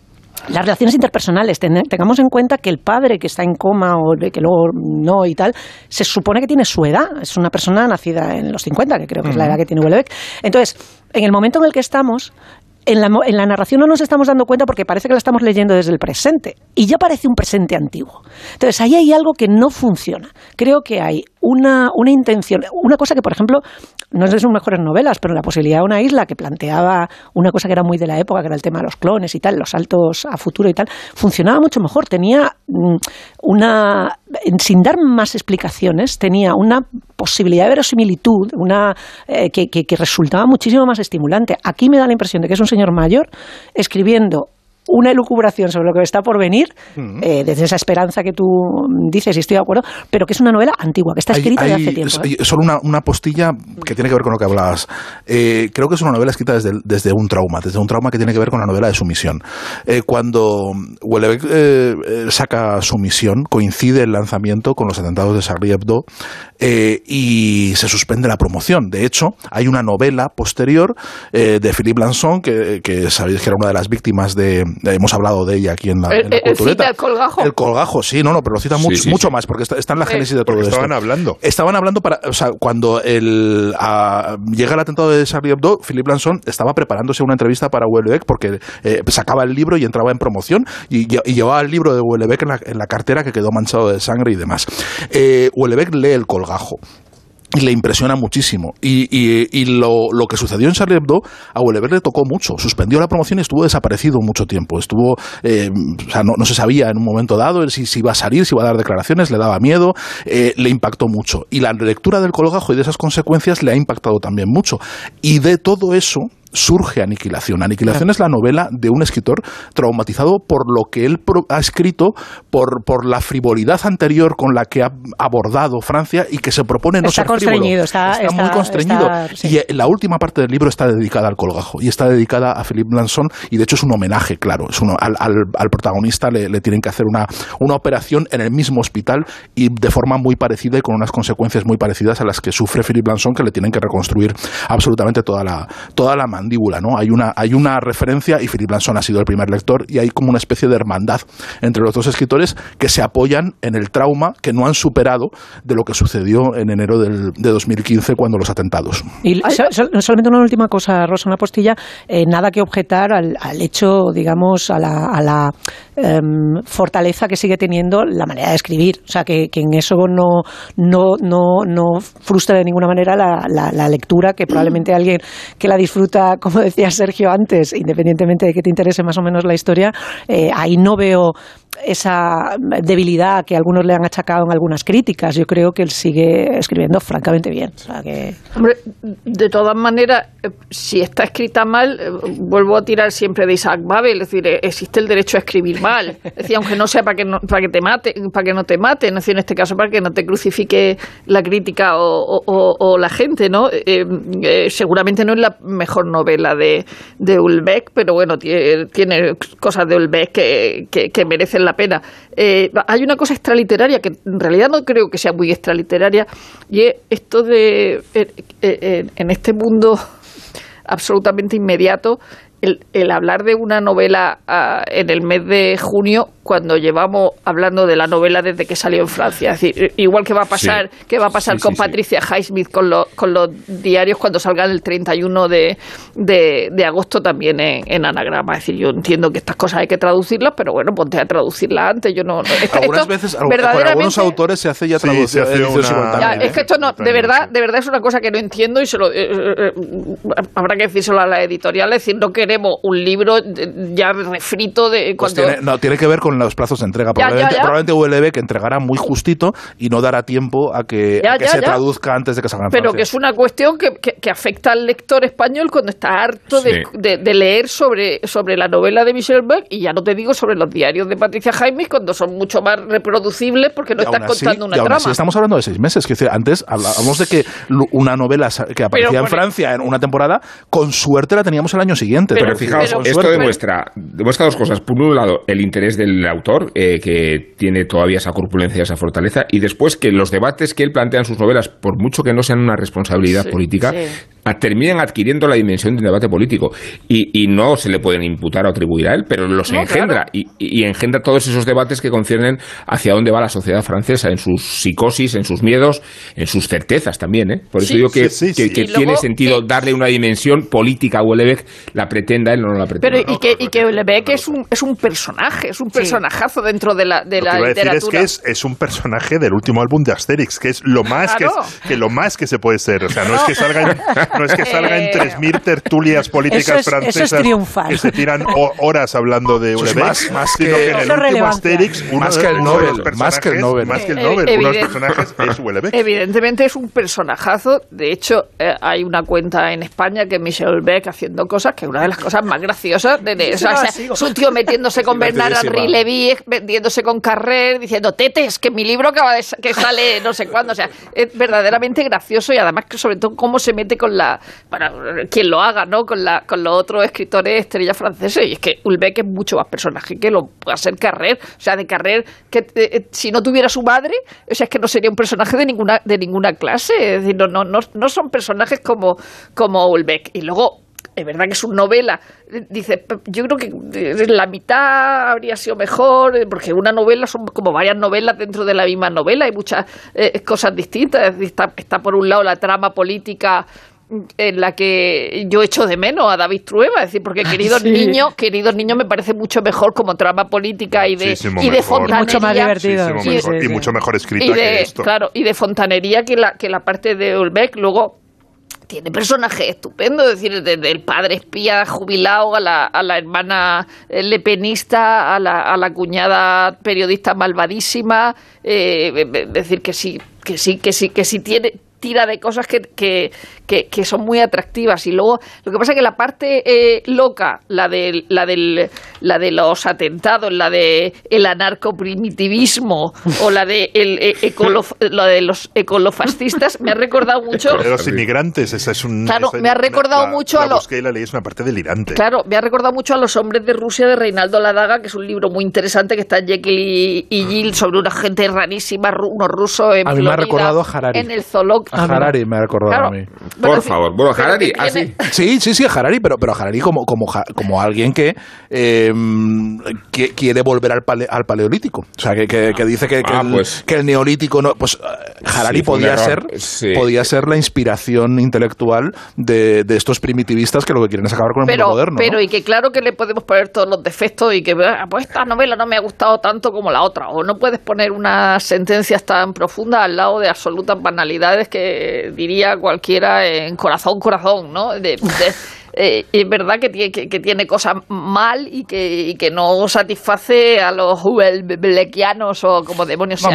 las relaciones interpersonales, tengamos en cuenta que el padre que está en coma o que luego no y tal, se supone que tiene su edad, es una persona nacida en los 50, que creo que es la edad que tiene Wellebeck. Entonces, en el momento en el que estamos, en la, en la, narración no nos estamos dando cuenta porque parece que la estamos leyendo desde el presente y ya parece un presente antiguo. Entonces ahí hay algo que no funciona. Creo que hay una, una intención, una cosa que, por ejemplo, no es de sus mejores novelas, pero la posibilidad de una isla que planteaba una cosa que era muy de la época, que era el tema de los clones y tal, los saltos a futuro y tal, funcionaba mucho mejor. Tenía mm, una, sin dar más explicaciones, tenía una posibilidad de verosimilitud una, eh, que, que resultaba muchísimo más estimulante. Aquí me da la impresión de que es un señor mayor escribiendo una elucubración sobre lo que está por venir, eh, desde esa esperanza que tú dices, y estoy de acuerdo, pero que es una novela antigua, que está escrita desde hace tiempo. ¿eh? Solo una, una, postilla que tiene que ver con lo que hablabas. Eh, creo que es una novela escrita desde, desde un trauma, desde un trauma que tiene que ver con la novela de Sumisión. cuando Wellebeck saca Sumisión, coincide el lanzamiento con los atentados de Charlie Hebdo y se suspende la promoción. De hecho, hay una novela posterior de Philippe Lanson, que, que sabéis que era una de las víctimas de, hemos hablado de ella aquí en la, el, el colgajo. El colgajo, sí, no, no, pero lo cita mucho, mucho más, porque está, en la génesis de todo esto. Estaban hablando. Estaban hablando para, o sea, cuando el, llega el atentado de Charlie Hebdo, Philip Lanson estaba preparándose una entrevista para Wellebeck porque eh, sacaba el libro y entraba en promoción y, llevaba el libro de Wellebeck en la, en la, cartera que quedó manchado de sangre y demás. Eh, Wellebeck lee el colgajo le impresiona muchísimo. Y, y, lo, lo, que sucedió en Charlie Hebdo a Wellever le tocó mucho. Suspendió la promoción y estuvo desaparecido mucho tiempo. Estuvo, eh, o sea, no, no, se sabía en un momento dado si, si, iba a salir, si iba a dar declaraciones, le daba miedo, eh, le impactó mucho. Y la lectura del colgajo y de esas consecuencias le ha impactado también mucho. Y de todo eso, surge Aniquilación. Aniquilación es la novela de un escritor traumatizado por lo que él ha escrito, por, por la frivolidad anterior con la que ha abordado Francia y que se propone no ser frívolo. Está, muy constreñido. Y la última parte del libro está dedicada al colgajo y está dedicada a Philippe Lanson y de hecho es un homenaje, claro. Es al, al, protagonista le, le, tienen que hacer una, una operación en el mismo hospital y de forma muy parecida y con unas consecuencias muy parecidas a las que sufre Philippe Lanson que le tienen que reconstruir absolutamente toda la, toda la mandíbula, ¿no? Hay una, hay una referencia, y Philip Lanson ha sido el primer lector, y hay como una especie de hermandad entre los dos escritores que se apoyan en el trauma que no han superado de lo que sucedió en enero del, de 2015 cuando los atentados. Y solamente una última cosa, Rosa, una postilla, eh, nada que objetar al, hecho, digamos, a la, a la em, fortaleza que sigue teniendo la manera de escribir. O sea, que, en eso no, no, no, no frustra de ninguna manera la, la lectura que probablemente alguien que la disfruta como decía Sergio antes, independientemente de que te interese más o menos la historia, eh, ahí no veo esa debilidad que algunos le han achacado en algunas críticas. Yo creo que él sigue escribiendo francamente bien. Hombre, de todas maneras, eh, si está escrita mal, eh, vuelvo a tirar siempre de Isaac Babel, es decir, existe el derecho a escribir mal. Es decir, aunque no sea para que, no, para que te mate, para que no te maten, decir, en este caso para que no te crucifique la crítica o, la gente, ¿no? seguramente no es la mejor novela de, de Ulbeck, pero bueno, tiene, cosas de Ulbeck que, que, merecen la pena. Eh, hay una cosa extraliteraria que en realidad no creo que sea muy extraliteraria y es esto de, en este mundo absolutamente inmediato, el, el hablar de una novela ah, en el mes de junio cuando llevamos hablando de la novela desde que salió en Francia. Es decir, igual que va a pasar, que va a pasar con Patricia Highsmith con, con los diarios cuando salgan el 31 de, de, agosto también en, anagrama. Es decir, yo entiendo que estas cosas hay que traducirlas, pero bueno, ponte a traducirlas antes. Yo no, Algunas veces, algunos autores se hace ya traducción. Es que esto no, de verdad, de verdad es una cosa que no entiendo y se lo, eh, eh, eh, habrá que decírselo a la editorial. Es decir, no queremos un libro ya refrito de pues cuando... no, tiene que ver con los plazos de entrega. Probablemente, ULB que entregará muy justito y no dará tiempo a que, se traduzca antes de que salga en Pero que es una cuestión que, que, afecta al lector español cuando está harto de, de, leer sobre, sobre la novela de Michel Beck y ya no te digo sobre los diarios de Patricia Jaime cuando son mucho más reproducibles porque no estás contando una trama. estamos hablando de seis meses. Que antes hablábamos de que una novela que aparecía en Francia en una temporada, con suerte la teníamos el año siguiente. Pero, fijaos, esto demuestra, demuestra dos cosas. Por un lado, el interés del autor, eh, que tiene todavía esa corpulencia, esa fortaleza, y después que los debates que él plantea en sus novelas, por mucho que no sean una responsabilidad política, terminan adquiriendo la dimensión de un debate político. Y, no se le pueden imputar o atribuir a él, pero los engendra. Y, engendra todos esos debates que conciernen hacia dónde va la sociedad francesa, en sus psicosis, en sus miedos, en sus certezas también. ¿eh? Por eso digo que, tiene sentido darle una dimensión política a Houellebecq, la pretenda él o no la pretenda. Pero, y que, y que Houellebecq es un, es un personaje, es un personajazo dentro de la, de la literatura. es que es, es, un personaje del último álbum de Asterix, que es lo más que, que, lo más que se puede ser. O sea, no es que salga no es que salga en 3.000 tertulias políticas francesas que se tiran horas hablando de Houellebecq, más, más que, que en el último Asterix, más que el Nobel, más que el Nobel, más que el Nobel, uno de los personajes es Houellebecq. Evidentemente es un personajazo. De hecho, eh, hay una cuenta en España que es Michel Beck haciendo cosas que es una de las cosas más graciosas. De, de, o sea, es un tío metiéndose con Bernard Henri Levy, vendiéndose con Carrer, diciendo tetes, que mi libro acaba de, que sale no sé cuándo. O sea, es verdaderamente gracioso y además que sobre todo cómo se mete con la para quien lo haga, ¿no? Con, la, con los otros escritores estrellas franceses. Y es que Ulbeck es mucho más personaje que lo puede ser Carrer. O sea, de Carrer, que eh, eh, si no tuviera su madre, o sea, es que no sería un personaje de ninguna, de ninguna clase. Es decir, no, no, no, no son personajes como, como Ulbeck. Y luego, es verdad que es una novela. Dice, yo creo que la mitad habría sido mejor, porque una novela son como varias novelas dentro de la misma novela, hay muchas eh, cosas distintas. Está, está por un lado la trama política en la que yo echo de menos a David Trueba, es decir, porque queridos niños, queridos niños me parece mucho mejor como trama política y de, y de fontanería. Mucho más divertido. y, mucho mejor escrita que esto. Claro, y de fontanería que la, que la parte de Ulbeck. Luego, tiene personajes estupendos, es decir, desde el padre espía jubilado a la, a la hermana lepenista, a la, a la cuñada periodista malvadísima, eh, decir, que sí, que sí, que sí, que sí tiene, tira de cosas que, que, que, son muy atractivas. Y luego, lo que pasa es que la parte eh, loca, la de, la, del, la de los atentados, la de el anarcoprimitivismo o la de, el, eh, la de los ecolofascistas, me ha recordado mucho... de los inmigrantes, esa es un... Claro, me ha recordado mucho a los... que la ley es una parte delirante. Claro, me ha recordado mucho a Los hombres de Rusia de Reinaldo Ladaga, que es un libro muy interesante que está en Jekyll y, y Jill sobre una gente rarísima, unos rusos en A mí me ha recordado a Harari. En el zoológico. A Harari me ha recordado a mí. Por favor. Bueno, Harari, así. Ah, sí, sí, sí, Harari, pero, pero Harari como, como, como alguien que, eh, que quiere volver al, al paleolítico. O sea, que, que, dice que, que, ah, el, pues. que, el, neolítico no. Pues eh, Harari podía, ser, podía ser la inspiración intelectual de, de, estos primitivistas que lo que quieren es acabar con el mundo moderno. Pero, y que claro que le podemos poner todos los defectos y que, ah, pues esta novela no me ha gustado tanto como la otra. O no puedes poner unas sentencias tan profundas al lado de absolutas banalidades que diría cualquiera en corazón, corazón, ¿no? Eh, es verdad que tiene, que, tiene cosas mal y que, que no satisface a los Hubelbeckianos o como demonios sea.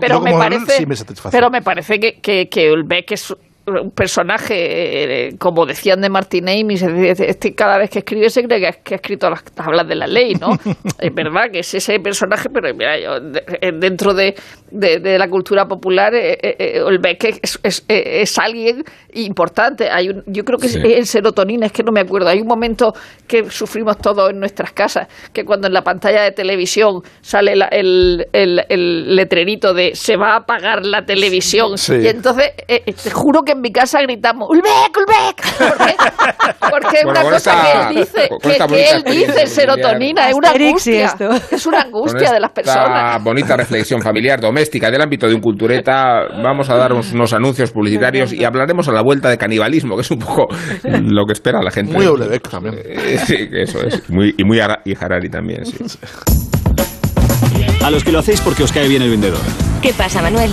pero, me parece, pero me parece que, que, que es un personaje, eh, como decían de Martin Amis, este cada vez que escribe se cree que, ha escrito las tablas de la ley, ¿no? es verdad que es ese personaje, pero eh, dentro de, de, la cultura popular, eh, eh es, es, es, alguien importante. Hay yo creo que es el serotonina, es que no me acuerdo. Hay un momento que sufrimos todos en nuestras casas, que cuando en la pantalla de televisión sale el, el, el, letrerito de se va a apagar la televisión, y entonces te juro que que en mi casa gritamos ¡Ulbeck, Ulbeck! Porque, es una cosa que él dice, que, él dice serotonina, es una angustia. Es una angustia de las personas. bonita reflexión familiar, doméstica, del ámbito de un cultureta, vamos a dar unos anuncios publicitarios y hablaremos a la vuelta de canibalismo, que es un poco lo que espera la gente. Muy Ulbeck también. Eh, sí, eso es. Muy, y muy y Harari también, sí. A los que lo hacéis porque os cae bien el vendedor. ¿Qué pasa, Manuel?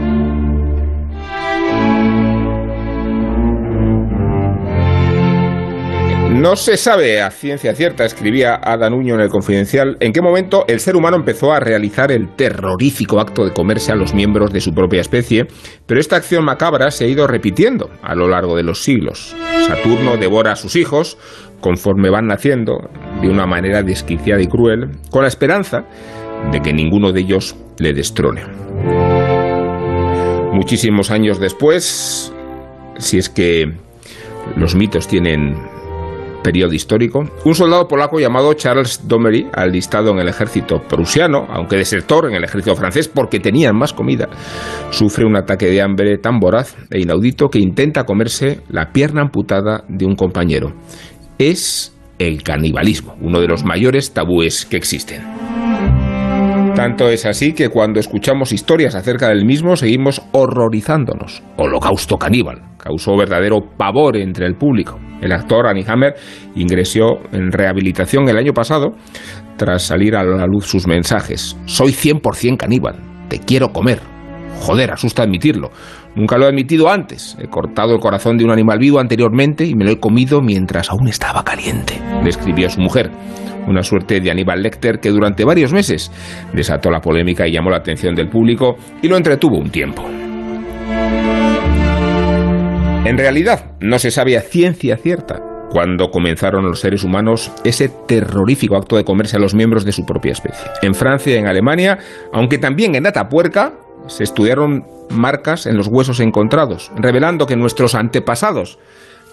No se sabe a ciencia cierta, escribía Ada Nuño en el Confidencial, en qué momento el ser humano empezó a realizar el terrorífico acto de comerse a los miembros de su propia especie, pero esta acción macabra se ha ido repitiendo a lo largo de los siglos. Saturno devora a sus hijos conforme van naciendo de una manera desquiciada y cruel, con la esperanza de que ninguno de ellos le destrone. Muchísimos años después, si es que los mitos tienen periodo histórico, un soldado polaco llamado Charles Domery, alistado en el ejército prusiano, aunque desertor en el ejército francés porque tenían más comida, sufre un ataque de hambre tan voraz e inaudito que intenta comerse la pierna amputada de un compañero. Es el canibalismo, uno de los mayores tabúes que existen. Tanto es así que cuando escuchamos historias acerca del mismo seguimos horrorizándonos. Holocausto caníbal. Causó verdadero pavor entre el público. El actor Annie Hammer ingresó en rehabilitación el año pasado tras salir a la luz sus mensajes. Soy 100% caníbal. Te quiero comer. Joder, asusta admitirlo. Nunca lo he admitido antes. He cortado el corazón de un animal vivo anteriormente y me lo he comido mientras aún estaba caliente, le escribió a su mujer una suerte de Aníbal Lecter que durante varios meses desató la polémica y llamó la atención del público y lo entretuvo un tiempo. En realidad, no se sabe a ciencia cierta cuando comenzaron los seres humanos ese terrorífico acto de comerse a los miembros de su propia especie. En Francia y en Alemania, aunque también en Atapuerca, se estudiaron marcas en los huesos encontrados, revelando que nuestros antepasados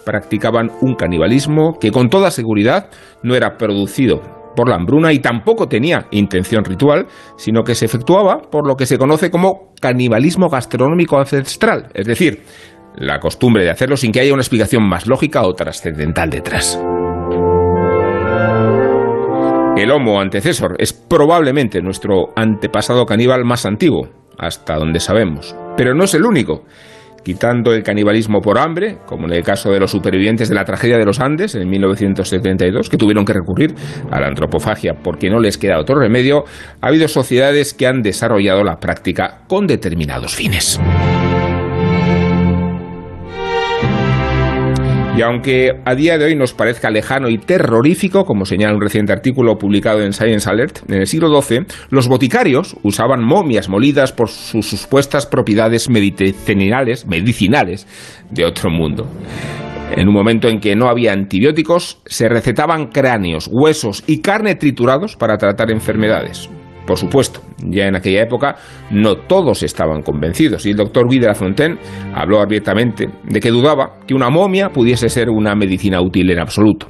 practicaban un canibalismo que con toda seguridad no era producido por la hambruna y tampoco tenía intención ritual, sino que se efectuaba por lo que se conoce como canibalismo gastronómico ancestral, es decir, la costumbre de hacerlo sin que haya una explicación más lógica o trascendental detrás. El Homo antecesor es probablemente nuestro antepasado caníbal más antiguo, hasta donde sabemos, pero no es el único quitando el canibalismo por hambre, como en el caso de los supervivientes de la tragedia de los Andes en 1972, que tuvieron que recurrir a la antropofagia porque no les queda otro remedio, ha habido sociedades que han desarrollado la práctica con determinados fines. Y aunque a día de hoy nos parezca lejano y terrorífico, como señala un reciente artículo publicado en Science Alert, en el siglo XII, los boticarios usaban momias molidas por sus supuestas propiedades medicinales, medicinales de otro mundo. En un momento en que no había antibióticos, se recetaban cráneos, huesos y carne triturados para tratar enfermedades. Por supuesto, ya en aquella época no todos estaban convencidos y el doctor Guy de la Fontaine habló abiertamente de que dudaba que una momia pudiese ser una medicina útil en absoluto.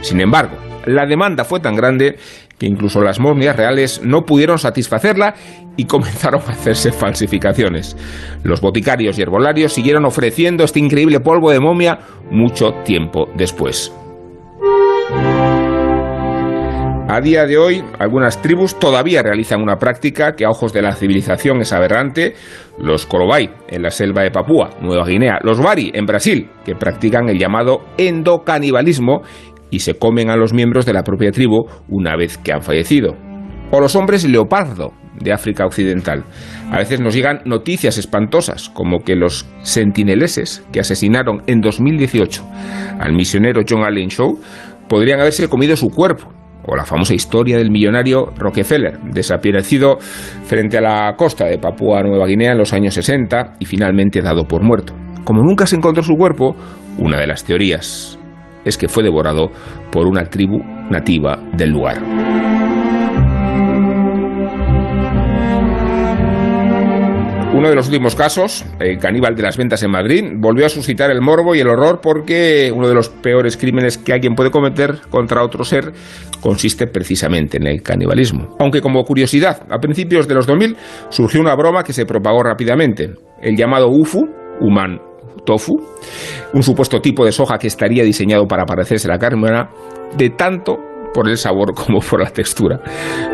Sin embargo, la demanda fue tan grande que incluso las momias reales no pudieron satisfacerla y comenzaron a hacerse falsificaciones. Los boticarios y herbolarios siguieron ofreciendo este increíble polvo de momia mucho tiempo después. A día de hoy, algunas tribus todavía realizan una práctica que a ojos de la civilización es aberrante. Los Korobai en la selva de Papúa, Nueva Guinea, los Bari en Brasil, que practican el llamado endocanibalismo y se comen a los miembros de la propia tribu una vez que han fallecido. O los hombres leopardo de África Occidental. A veces nos llegan noticias espantosas, como que los sentineleses que asesinaron en 2018 al misionero John Allen Shaw podrían haberse comido su cuerpo o la famosa historia del millonario Rockefeller, desaparecido frente a la costa de Papúa Nueva Guinea en los años 60 y finalmente dado por muerto. Como nunca se encontró su cuerpo, una de las teorías es que fue devorado por una tribu nativa del lugar. Uno de los últimos casos, el caníbal de las ventas en Madrid, volvió a suscitar el morbo y el horror porque uno de los peores crímenes que alguien puede cometer contra otro ser consiste precisamente en el canibalismo. Aunque como curiosidad, a principios de los 2000 surgió una broma que se propagó rápidamente, el llamado UFU, Human Tofu, un supuesto tipo de soja que estaría diseñado para parecerse a la carne de tanto por el sabor como por la textura.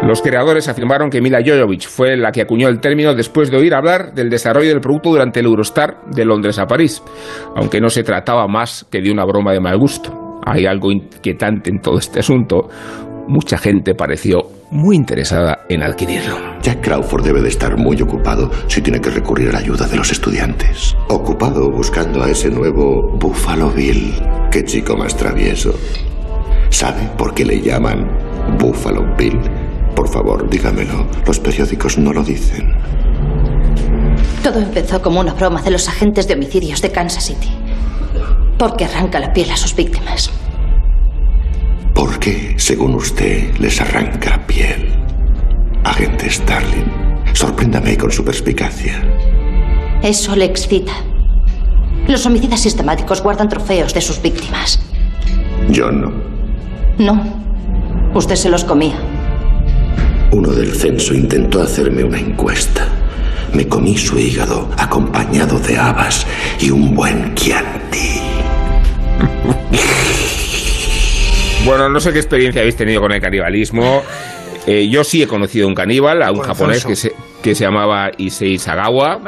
Los creadores afirmaron que Mila Jovovich fue la que acuñó el término después de oír hablar del desarrollo del producto durante el Eurostar de Londres a París, aunque no se trataba más que de una broma de mal gusto. Hay algo inquietante en todo este asunto. Mucha gente pareció muy interesada en adquirirlo. Jack Crawford debe de estar muy ocupado si tiene que recurrir a la ayuda de los estudiantes. Ocupado buscando a ese nuevo Buffalo Bill. Qué chico más travieso. ¿Sabe por qué le llaman Buffalo Bill? Por favor, dígamelo. Los periódicos no lo dicen. Todo empezó como una broma de los agentes de homicidios de Kansas City. Porque arranca la piel a sus víctimas. ¿Por qué, según usted, les arranca la piel? Agente Starling, sorpréndame con su perspicacia. Eso le excita. Los homicidas sistemáticos guardan trofeos de sus víctimas. Yo no. No, usted se los comía. Uno del censo intentó hacerme una encuesta. Me comí su hígado acompañado de habas y un buen chianti. Bueno, no sé qué experiencia habéis tenido con el canibalismo. Eh, yo sí he conocido un caníbal, a un japonés que se, que se llamaba Issei Sagawa.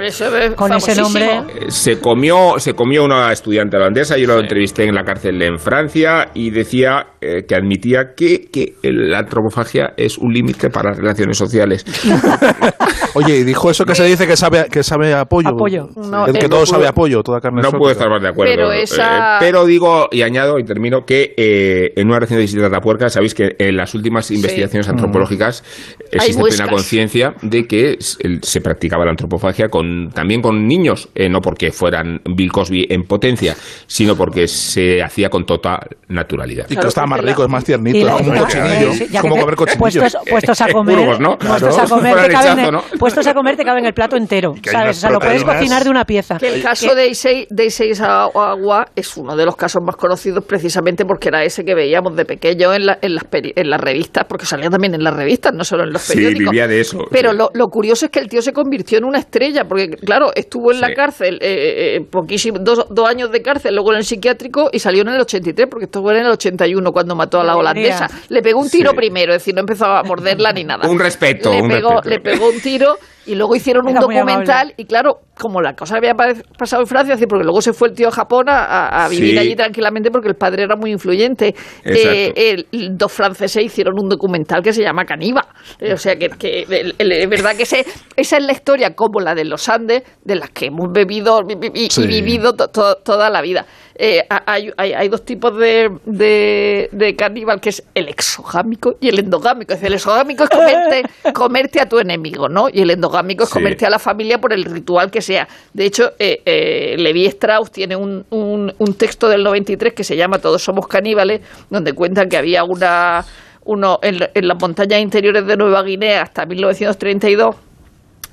Con ese nombre. Eh, se comió, se comió una estudiante holandesa, yo lo entrevisté en la cárcel en Francia y decía eh, que admitía que, que la antropofagia es un límite para las relaciones sociales. Oye, y dijo eso que se dice que sabe, que sabe apoyo. Apoyo. el que todo sabe apoyo, toda carne No puedo estar más de acuerdo. Pero, esa... pero digo, y añado y termino, que en una reciente visita a Tapuerca, sabéis que en las últimas investigaciones antropológicas existe plena conciencia de que se practicaba la antropofagia con, también con niños, eh, no porque fueran Bill Cosby en potencia, sino porque se hacía con total naturalidad. Y que estaba más rico, es más tiernito, es como un cochinillo, como comer cochinillo. Puestos, puestos a comer, puestos, a comer te caben, puestos a comer te cabe en el plato entero, ¿sabes? O sea, lo puedes cocinar de una pieza. Que el caso de Issei, de Agua es uno de los casos más conocidos precisamente porque era ese que veíamos de pequeño en, en, las, en las revistas, porque salía también en las revistas, no solo en los periódicos. Sí, vivía de eso. Pero lo, lo curioso es que el tío se convirtió en una estrella, porque claro, estuvo en la cárcel eh, eh, poquísimo, dos, dos, años de cárcel, luego en el psiquiátrico y salió en el 83, porque esto fue en el 81 cuando mató a la holandesa. Le pegó un tiro primero, es decir, no empezó a morderla ni nada. Un respeto. Le, un pegó, respeto. le pegó un tiro y luego hicieron un documental y claro, como la cosa había pasado en Francia, porque luego se fue el tío a Japón a, vivir Sí. allí tranquilamente porque el padre era muy influyente. Eh, el- dos franceses hicieron un documental que se llama Caníbal. Eh, o sea que, que el- el- es verdad que ese- esa es la historia como la de los Andes, de las que hemos bebido y, y- y Sí. vivido to- to- toda la vida. Eh, hay, hay- hay dos tipos de, de, de caníbal, que es el exogámico y el endogámico. Es decir, el exogámico es comerte, comerte a tu enemigo, ¿no? Y el endogámico es Sí. comerte a la familia por el ritual que sea. De hecho, eh, eh, Levi Strauss tiene un, un, un texto del 93 que se llama Todos somos caníbales, donde cuentan que había una uno en, en las montañas interiores de Nueva Guinea hasta 1932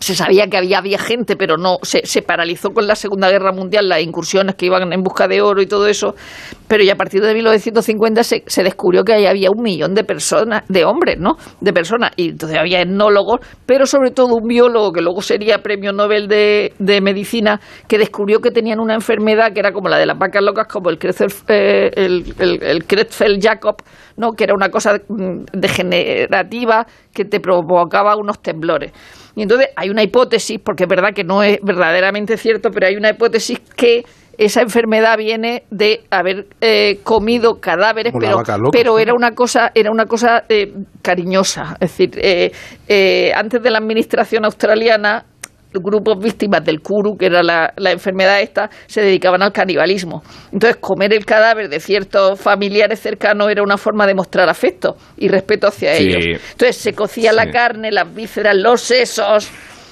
se sabía que había, gente, pero no se, se paralizó con la Segunda Guerra Mundial, las incursiones que iban en busca de oro y todo eso, pero ya a partir de 1950 se, se descubrió que ahí había un millón de personas, de hombres, ¿no? De personas, y entonces había etnólogos, pero sobre todo un biólogo que luego sería premio Nobel de, de Medicina, que descubrió que tenían una enfermedad que era como la de las vacas locas, como el eh, el, el- el Creutzfeldt-Jakob, ¿no? Que era una cosa mm, degenerativa que te provocaba unos temblores. Y entonces hay una hipótesis, porque es verdad que no es verdaderamente cierto, pero hay una hipótesis que esa enfermedad viene de haber eh, comido cadáveres, Como pero, loca. pero era una cosa, era una cosa eh, cariñosa. Es decir, eh, eh, antes de la administración australiana, grupos víctimas del kuru, que era la, la enfermedad esta, se dedicaban al canibalismo. Entonces, comer el cadáver de ciertos familiares cercanos era una forma de mostrar afecto y respeto hacia Sí. ellos. Entonces, se cocía la carne, las vísceras, los sesos.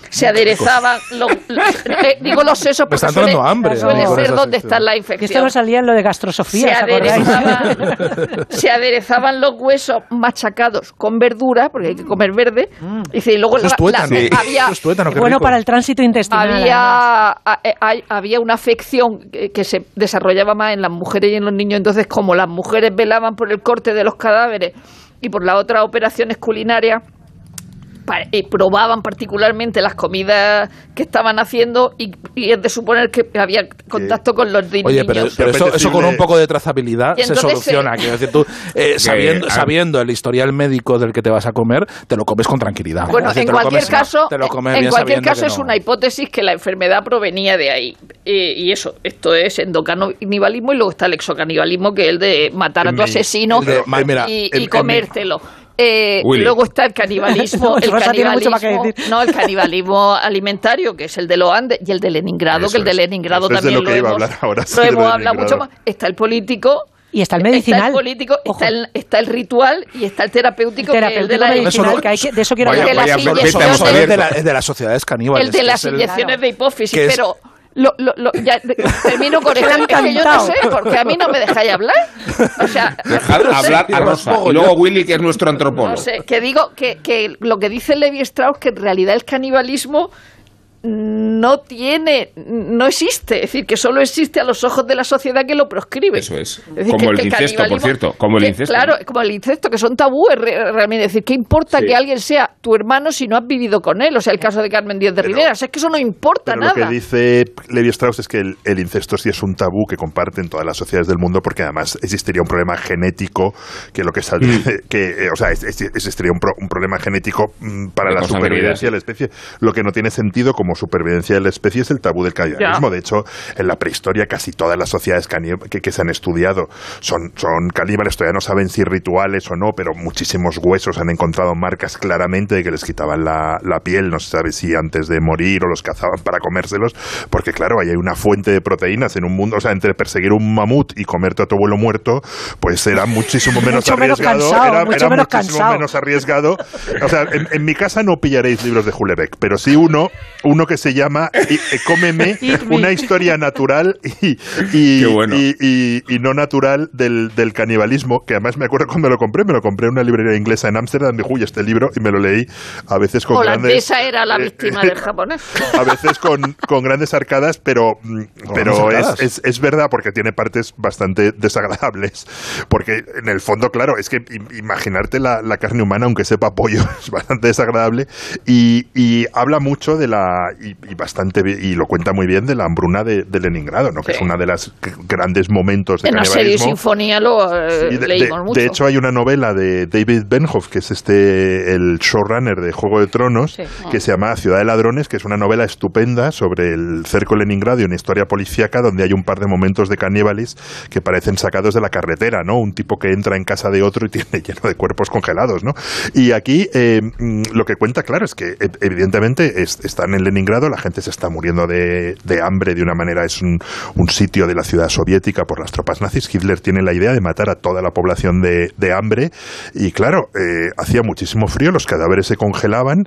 Se aderezaban los, eh, digo los sesos porque están suele, hambre, suele ser donde está la infección. Esto me salía en lo de gastrosofía, se aderezaban, se aderezaban los huesos machacados con verdura, porque hay que comer verde. Mm. Y, luego la, había, bueno para el tránsito intestinal. Había, eh, había una afección que se desarrollaba más en las mujeres y en los niños, entonces como las mujeres velaban por el corte de los cadáveres y por las otras operaciones culinarias, probaban particularmente las comidas que estaban haciendo y, es de suponer que había contacto con los niños. Oye, pero, eso, con un poco de trazabilidad se soluciona. Quiero decir, tú, eh, sabiendo, sabiendo el historial médico del que te vas a comer, te lo comes con tranquilidad. Bueno, en cualquier caso, en cualquier caso es una hipótesis que la enfermedad provenía de ahí. y eso, esto es endocanibalismo y luego está el exocanibalismo, que es el de matar a tu asesino y, comértelo. Eh, luego está el canibalismo, el canibalismo, no, el canibalismo alimentario, que es el de los Andes, y el de Leningrado, que el de Leningrado también lo, hemos, lo hemos hablado mucho más. Está el político, y está el medicinal. Está el político, está el, está el, ritual y está el terapéutico. El terapéutico que el de la medicinal, que hay que, de eso quiero hablar. De, de, la, de las sociedades caníbales. El de las inyecciones de hipófisis, pero lo, lo, lo, ya, termino con esto. Es que yo no sé, porque a mí no me dejáis hablar. O sea, Dejad hablar a Rosa. Y luego Willy, que es nuestro antropólogo. No sé, que digo que, que lo que dice Levi Strauss, que en realidad el canibalismo no tiene, no existe, es decir, que solo existe a los ojos de la sociedad que lo proscribe. Eso es. como el incesto, por cierto, como el incesto. Claro, como el incesto, que son tabúes realmente. Es decir, ¿qué importa que alguien sea tu hermano si no has vivido con él? O sea, el caso de Carmen Díaz de Rivera, es que eso no importa nada. Lo que dice Levi Strauss es que el, incesto sí es un tabú que comparten todas las sociedades del mundo porque además existiría un problema genético que lo que saldría, mm. que, eh, o sea, existiría un, un, problema genético mm, para la supervivencia de la especie, lo que no tiene sentido como supervivencia de la especie es el tabú del canibalismo. De hecho, en la prehistoria casi todas las sociedades que, que, se han estudiado son, son caníbales. Todavía no saben si rituales o no, pero muchísimos huesos han encontrado marcas claramente de que les quitaban la, la piel. No se sabe si antes de morir o los cazaban para comérselos, porque claro, ahí hay una fuente de proteínas en un mundo, o sea, entre perseguir un mamut y comerte a tu abuelo muerto, pues era muchísimo menos arriesgado. era, mucho muchísimo menos arriesgado. O sea, en, en, mi casa no pillaréis libros de Hulebeck, pero sí uno, uno que se llama Cómeme, una historia natural y, y, no natural del, del, canibalismo, que además me acuerdo cuando lo compré, me lo compré en una librería inglesa en Ámsterdam, dije, uy, este libro, y me lo leí a veces con grandes... era la eh, víctima del japonés. A veces con, con grandes arcadas, pero, pero es, es, es, verdad porque tiene partes bastante desagradables, porque en el fondo, claro, es que imaginarte la, la carne humana, aunque sepa pollo, es bastante desagradable, y, y habla mucho de la y, bastante y lo cuenta muy bien de la hambruna de, Leningrado, ¿no? que es una de las grandes momentos de en la serie Sinfonía lo eh, leímos mucho. De hecho, hay una novela de David Benhoff, que es este el showrunner de Juego de Tronos, que se llama Ciudad de Ladrones, que es una novela estupenda sobre el cerco de Leningrado y una historia policíaca donde hay un par de momentos de caníbales que parecen sacados de la carretera, ¿no? Un tipo que entra en casa de otro y tiene lleno de cuerpos congelados, ¿no? Y aquí eh, mm, lo que cuenta, claro, es que e, evidentemente están en Leningrado, la gente se está muriendo de, hambre de una manera, es un, sitio de la ciudad soviética por las tropas nazis. Hitler tiene la idea de matar a toda la población de, hambre y claro, eh, hacía muchísimo frío, los cadáveres se congelaban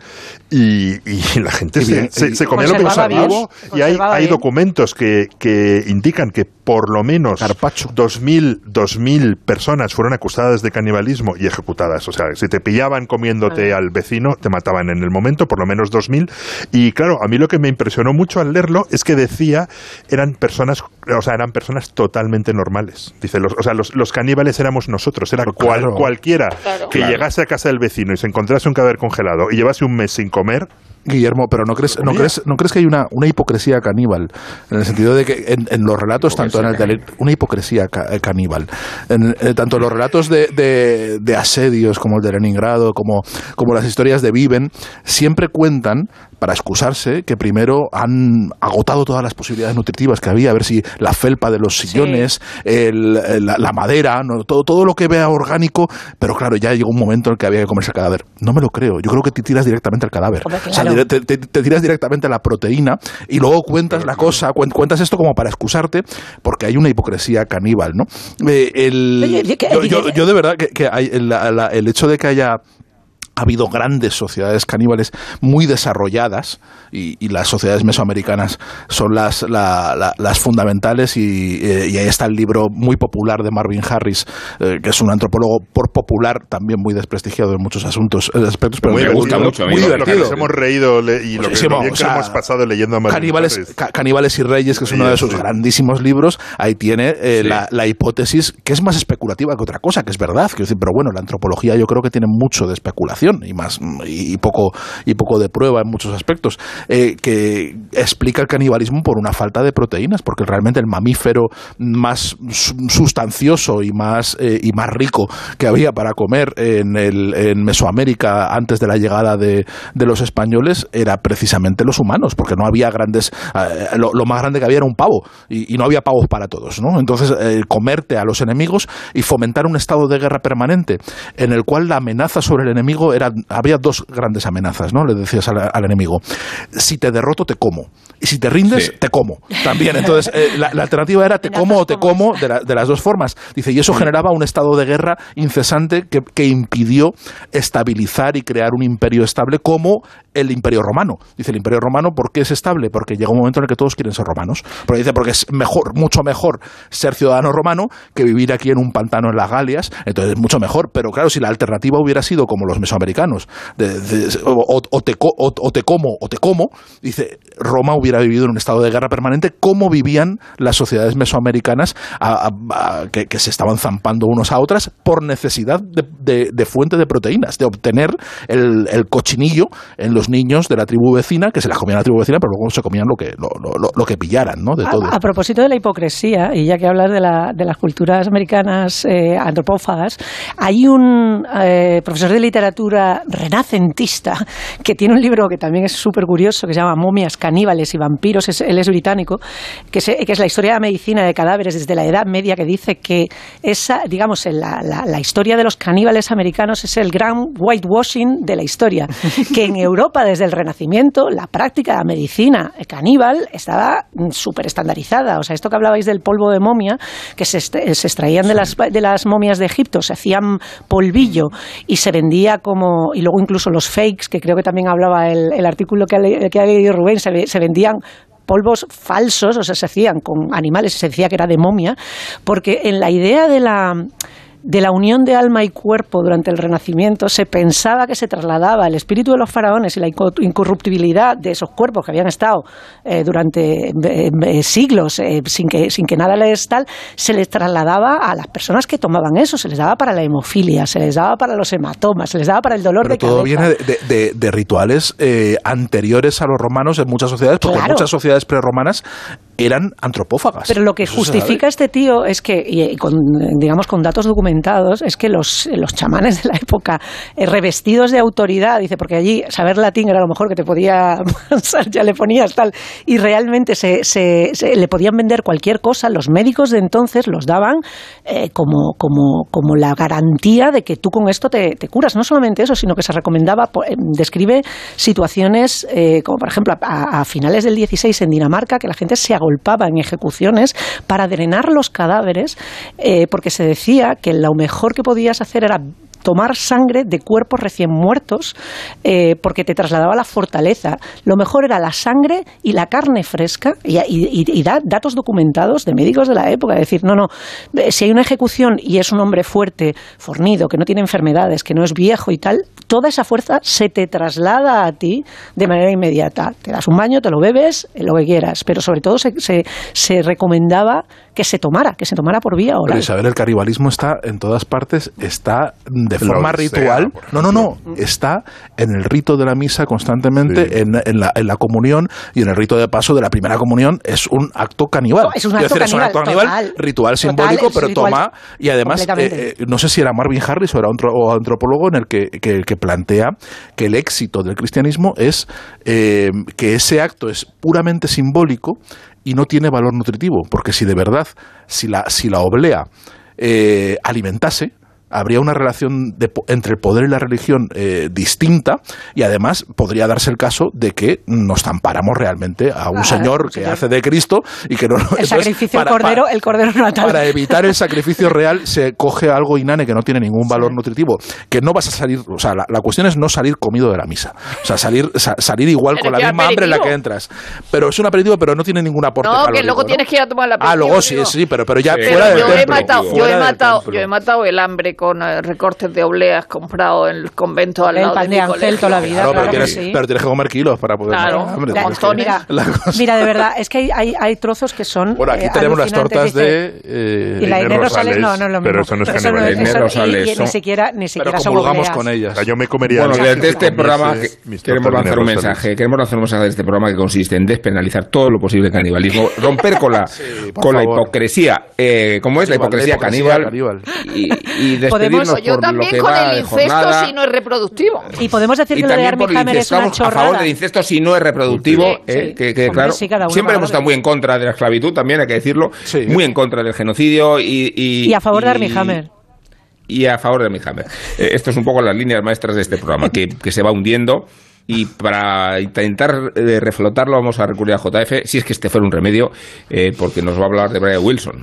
y, la gente se, comía lo que pasaba y hay, hay documentos que, que indican que por lo menos 2.000 personas fueron acusadas de canibalismo y ejecutadas. O sea, si te pillaban comiéndote al vecino, te mataban en el momento, por lo menos 2.000. Y claro, a mí lo que me impresionó mucho al leerlo es que decía, eran personas, o sea, eran personas totalmente normales. Dice, los, o sea, los, caníbales éramos nosotros, era cualquiera que llegase a casa del vecino y se encontrase un cadáver congelado y llevase un mes sin comer, Guillermo, pero ¿no crees, no crees, no crees que hay una, una hipocresía caníbal? En el sentido de que en, los relatos, tanto en el una hipocresía eh, caníbal. En, eh, tanto los relatos de, de, asedios como el de Leningrado, como, como las historias de Viven, siempre cuentan para excusarse que primero han agotado todas las posibilidades nutritivas que había, a ver si la felpa de los sillones, la, madera, todo, todo lo que vea orgánico, pero claro, ya llegó un momento en el que había que comerse el cadáver. No me lo creo, yo creo que te tiras directamente al cadáver. O sea, te, tiras directamente a la proteína y luego cuentas la cosa, cuentas esto como para excusarte, porque hay una hipocresía caníbal, ¿no? Eh, el, yo, de verdad que, hay, el hecho de que haya ha habido grandes sociedades caníbales muy desarrolladas y, las sociedades mesoamericanas son las, las fundamentales y, eh, y, ahí está el libro muy popular de Marvin Harris, eh, que es un antropólogo por popular, también muy desprestigiado en muchos asuntos, eh, aspectos, pero muy, me gusta mucho. Muy divertido. Lo que nos hemos reído y lo, que, hemos pasado leyendo a Marvin Caníbales, Harris. Caníbales y Reyes, que es uno de sus grandísimos libros, ahí tiene la, hipótesis que es más especulativa que otra cosa, que es verdad, que decir, pero bueno, la antropología yo creo que tiene mucho de especulación y más y poco y poco de prueba en muchos aspectos eh, que explica el canibalismo por una falta de proteínas porque realmente el mamífero más sustancioso y más eh, y más rico que había para comer en, el, en Mesoamérica antes de la llegada de, de, los españoles era precisamente los humanos porque no había grandes eh, lo, más grande que había era un pavo y, no había pavos para todos ¿no? entonces comerte a los enemigos y fomentar un estado de guerra permanente en el cual la amenaza sobre el enemigo era había dos grandes amenazas, ¿no? Le decías al, enemigo, si te derroto, te como. Y si te rindes, te como. También. Entonces, eh, la, alternativa era te como o te como de, las dos formas. Dice, y eso generaba un estado de guerra incesante que, que impidió estabilizar y crear un imperio estable como el imperio romano. Dice, el imperio romano, ¿por qué es estable? Porque llega un momento en el que todos quieren ser romanos. Porque dice, porque es mejor, mucho mejor ser ciudadano romano que vivir aquí en un pantano en las Galias. Entonces, mucho mejor. Pero claro, si la alternativa hubiera sido como los mesoamericanos, o, te, como o te como, dice, Roma hubiera vivido en un estado de guerra permanente como vivían las sociedades mesoamericanas que, se estaban zampando unos a otras por necesidad de, fuente de proteínas, de obtener el, cochinillo en los niños de la tribu vecina, que se las comían la tribu vecina, pero luego se comían lo que, lo, que pillaran, ¿no? De todo. A, propósito de la hipocresía, y ya que hablas de, la, de las culturas americanas eh, antropófagas, hay un eh, profesor de literatura renacentista, que tiene un libro que también es súper curioso, que se llama Momias, caníbales y vampiros, él es británico, que es, que es, la historia de la medicina de cadáveres desde la Edad Media, que dice que esa, digamos, la, la, historia de los caníbales americanos es el gran whitewashing de la historia, que en Europa desde el Renacimiento la práctica de la medicina caníbal estaba súper estandarizada. O sea, esto que hablabais del polvo de momia, que se, se extraían de, las, de las momias de Egipto, se hacían polvillo y se vendía como, y luego incluso los fakes, que creo que también hablaba el, artículo que ha, que leído Rubén, se, se vendían polvos falsos, o sea, se hacían con animales, se decía que era de momia, porque en la idea de la de la unión de alma y cuerpo durante el Renacimiento, se pensaba que se trasladaba el espíritu de los faraones y la incorruptibilidad de esos cuerpos que habían estado eh, durante eh, eh, siglos sin, que, sin que nada les tal, se les trasladaba a las personas que tomaban eso, se les daba para la hemofilia, se les daba para los hematomas, se les daba para el dolor de todo viene de, de, rituales anteriores a los romanos en muchas sociedades, porque en muchas sociedades preromanas eran antropófagas. Pero lo que justifica este tío es que, y con, digamos con datos documentados, es que los, los chamanes de la época, eh, revestidos de autoridad, dice, porque allí saber latín era lo mejor que te podía ya le ponías tal, y realmente se, se, le podían vender cualquier cosa, los médicos de entonces los daban eh, como, como, como la garantía de que tú con esto te, curas. No solamente eso, sino que se recomendaba, eh, describe situaciones como por ejemplo a, a, finales del 16 en Dinamarca, que la gente se agolpaba en ejecuciones para drenar los cadáveres, eh, porque se decía que lo mejor que podías hacer era tomar sangre de cuerpos recién muertos eh, porque te trasladaba la fortaleza. Lo mejor era la sangre y la carne fresca y, da datos documentados de médicos de la época. decir, no, no, eh, si hay una ejecución y es un hombre fuerte, fornido, que no tiene enfermedades, que no es viejo y tal, toda esa fuerza se te traslada a ti de manera inmediata. Te das un baño, te lo bebes, eh, lo que quieras, pero sobre todo se, se, recomendaba que se tomara, que se tomara por vía oral. Pero Isabel, el caribalismo está en todas partes, está de forma ritual. no, no, no. Está en el rito de la misa constantemente, en, la, en, la, comunión y en el rito de paso de la primera comunión. Es un acto caníbal. es un acto, caníbal, ritual simbólico, pero toma. Y además, eh, eh, no sé si era Marvin Harris o era un antropólogo en el que, que, plantea que el éxito del cristianismo es eh, que ese acto es puramente simbólico y no tiene valor nutritivo. Porque si de verdad, si la, si la oblea alimentase, habría una relación entre el poder y la religión eh, distinta y además podría darse el caso de que nos zamparamos realmente a un señor que hace de Cristo y que no... El sacrificio para, cordero, el cordero natal. Para evitar el sacrificio real se coge algo inane que no tiene ningún valor nutritivo, que no vas a salir, o sea, la, cuestión es no salir comido de la misa, o sea, salir, salir igual con la misma hambre en la que entras. Pero es un aperitivo, pero no tiene ningún aporte No, que luego tienes que ir a tomar la Ah, luego sí, sí, pero, pero ya fuera del yo templo, He matado, yo, he matado, yo he matado el hambre con eh, recortes de obleas comprado en el convento al lado pan de, de Ángel toda la vida. pero, tienes, pero, tienes, que comer kilos para poder claro, hambre. mira, mira, de verdad, es que hay, hay, hay trozos que son Bueno, aquí eh, tenemos las tortas de... Eh, y la Inés Rosales, no, no es lo mismo. Pero eso no es. Rosales Ni siquiera, ni siquiera son obleas. con ellas. Yo me comería... Bueno, desde este programa queremos lanzar un mensaje, queremos lanzar un mensaje de este programa que consiste en despenalizar todo lo posible el canibalismo, romper con la, con la hipocresía, eh, ¿cómo es? La hipocresía caníbal y, despedirnos por yo también con el incesto si no es reproductivo. Y podemos decir que lo de Armie Hammer es una chorrada. A favor del incesto si no es reproductivo, eh, que, claro, siempre hemos estado muy en contra de la esclavitud, también hay que decirlo, muy en contra del genocidio y... Y, a favor de Armie Hammer y a favor de Armie Hammer. Eh, esto es un poco las líneas maestras de este programa, que, que se va hundiendo y para intentar eh, reflotarlo vamos a recurrir a JF, si es que este fuera un remedio, eh, porque nos va a hablar de Brian Wilson.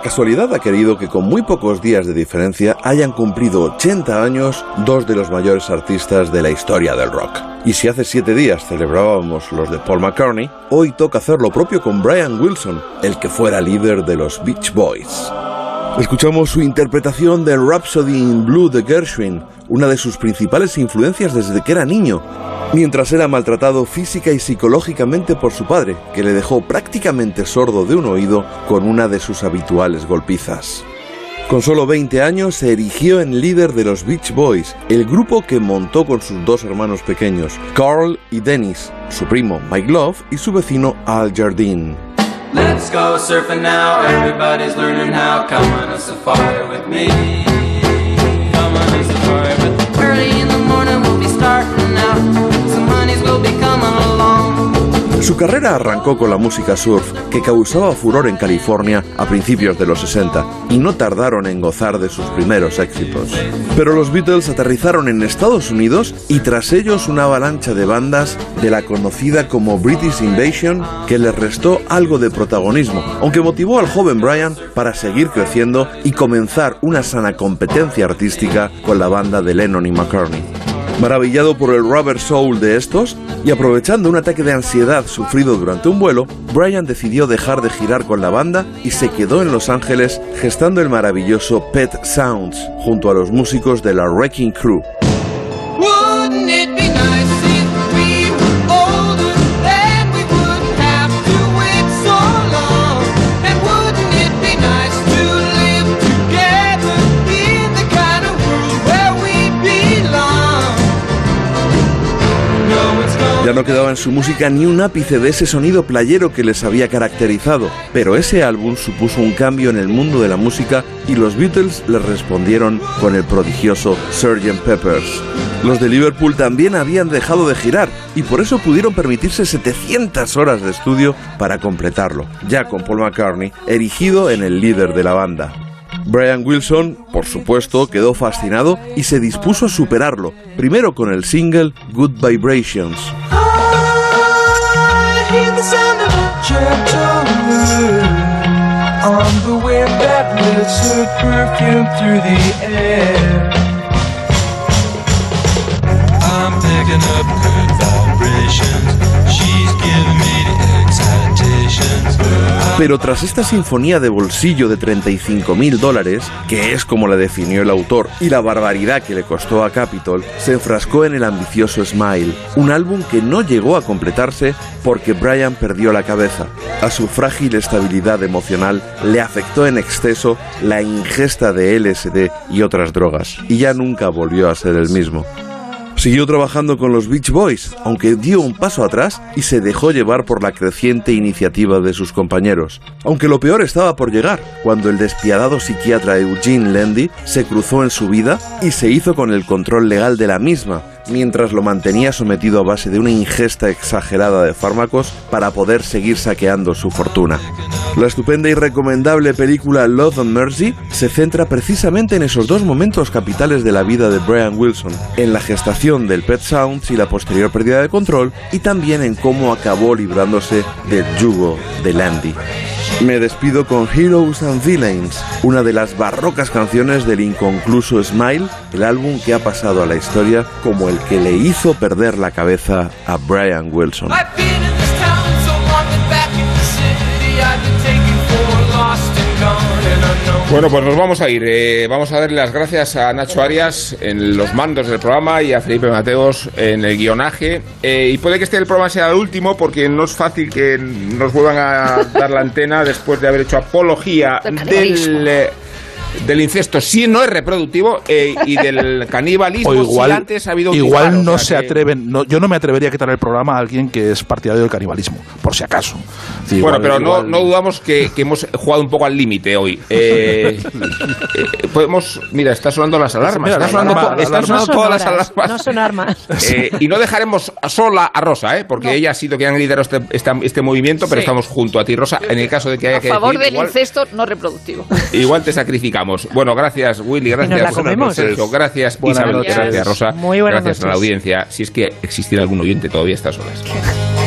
La casualidad ha querido que con muy pocos días de diferencia hayan cumplido 80 años dos de los mayores artistas de la historia del rock. Y si hace 7 días celebrábamos los de Paul McCartney, hoy toca hacer lo propio con Brian Wilson, el que fuera líder de los Beach Boys. Escuchamos su interpretación de Rhapsody in Blue de Gershwin, una de sus principales influencias desde que era niño, mientras era maltratado física y psicológicamente por su padre, que le dejó prácticamente sordo de un oído con una de sus habituales golpizas. Con solo 20 años se erigió en líder de los Beach Boys, el grupo que montó con sus dos hermanos pequeños, Carl y Dennis, su primo Mike Love y su vecino Al Jardine. Su carrera arrancó con la música surf, que causaba furor en California a principios de los 60, y no tardaron en gozar de sus primeros éxitos. Pero los Beatles aterrizaron en Estados Unidos y tras ellos una avalancha de bandas de la conocida como British Invasion que les restó algo de protagonismo, aunque motivó al joven Brian para seguir creciendo y comenzar una sana competencia artística con la banda de Lennon y McCartney. Maravillado por el rubber soul de estos y aprovechando un ataque de ansiedad sufrido durante un vuelo, Brian decidió dejar de girar con la banda y se quedó en Los Ángeles gestando el maravilloso Pet Sounds junto a los músicos de la Wrecking Crew. No quedaba en su música ni un ápice de ese sonido playero que les había caracterizado, pero ese álbum supuso un cambio en el mundo de la música y los Beatles les respondieron con el prodigioso Sgt. Peppers. Los de Liverpool también habían dejado de girar y por eso pudieron permitirse 700 horas de estudio para completarlo, ya con Paul McCartney erigido en el líder de la banda. Brian Wilson, por supuesto, quedó fascinado y se dispuso a superarlo, primero con el single Good Vibrations. hear the sound of a gentle on the wind that lifts her perfume through the air. Pero tras esta sinfonía de bolsillo de 35 mil dólares, que es como la definió el autor, y la barbaridad que le costó a Capitol, se enfrascó en el ambicioso Smile, un álbum que no llegó a completarse porque Brian perdió la cabeza. A su frágil estabilidad emocional le afectó en exceso la ingesta de LSD y otras drogas, y ya nunca volvió a ser el mismo. Siguió trabajando con los Beach Boys, aunque dio un paso atrás y se dejó llevar por la creciente iniciativa de sus compañeros. Aunque lo peor estaba por llegar, cuando el despiadado psiquiatra Eugene Landy se cruzó en su vida y se hizo con el control legal de la misma, mientras lo mantenía sometido a base de una ingesta exagerada de fármacos para poder seguir saqueando su fortuna. La estupenda y recomendable película Love and Mercy se centra precisamente en esos dos momentos capitales de la vida de Brian Wilson, en la gestación del Pet Sounds y la posterior pérdida de control, y también en cómo acabó librándose del yugo de Landy. Me despido con Heroes and Villains, una de las barrocas canciones del inconcluso Smile, el álbum que ha pasado a la historia como el que le hizo perder la cabeza a Brian Wilson. Bueno, pues nos vamos a ir. Eh, vamos a darle las gracias a Nacho Arias en los mandos del programa y a Felipe Mateos en el guionaje. Eh, y puede que este el programa sea el último porque no es fácil que nos vuelvan a dar la antena después de haber hecho apología del del incesto. Si no es reproductivo eh, y del canibalismo igual, si antes ha habido igual no se atreven yo no me atrevería a quitar el programa a alguien que es partidario del canibalismo por si acaso. Bueno pero no, no, dudamos que, hemos jugado un poco al límite hoy. Eh, eh, podemos mira está sonando las alarmas está sonando, todas las alarmas. no son armas. Y no dejaremos sola a Rosa porque ella ha sido quien ha liderado este, este, movimiento pero estamos junto a ti Rosa en el caso de que haya a que favor del incesto no reproductivo. igual te sacrificamos bueno, gracias Willy, gracias gracias Isabel, gracias Rosa, Muy gracias a la audiencia. Si es que existiera algún oyente todavía a estas horas.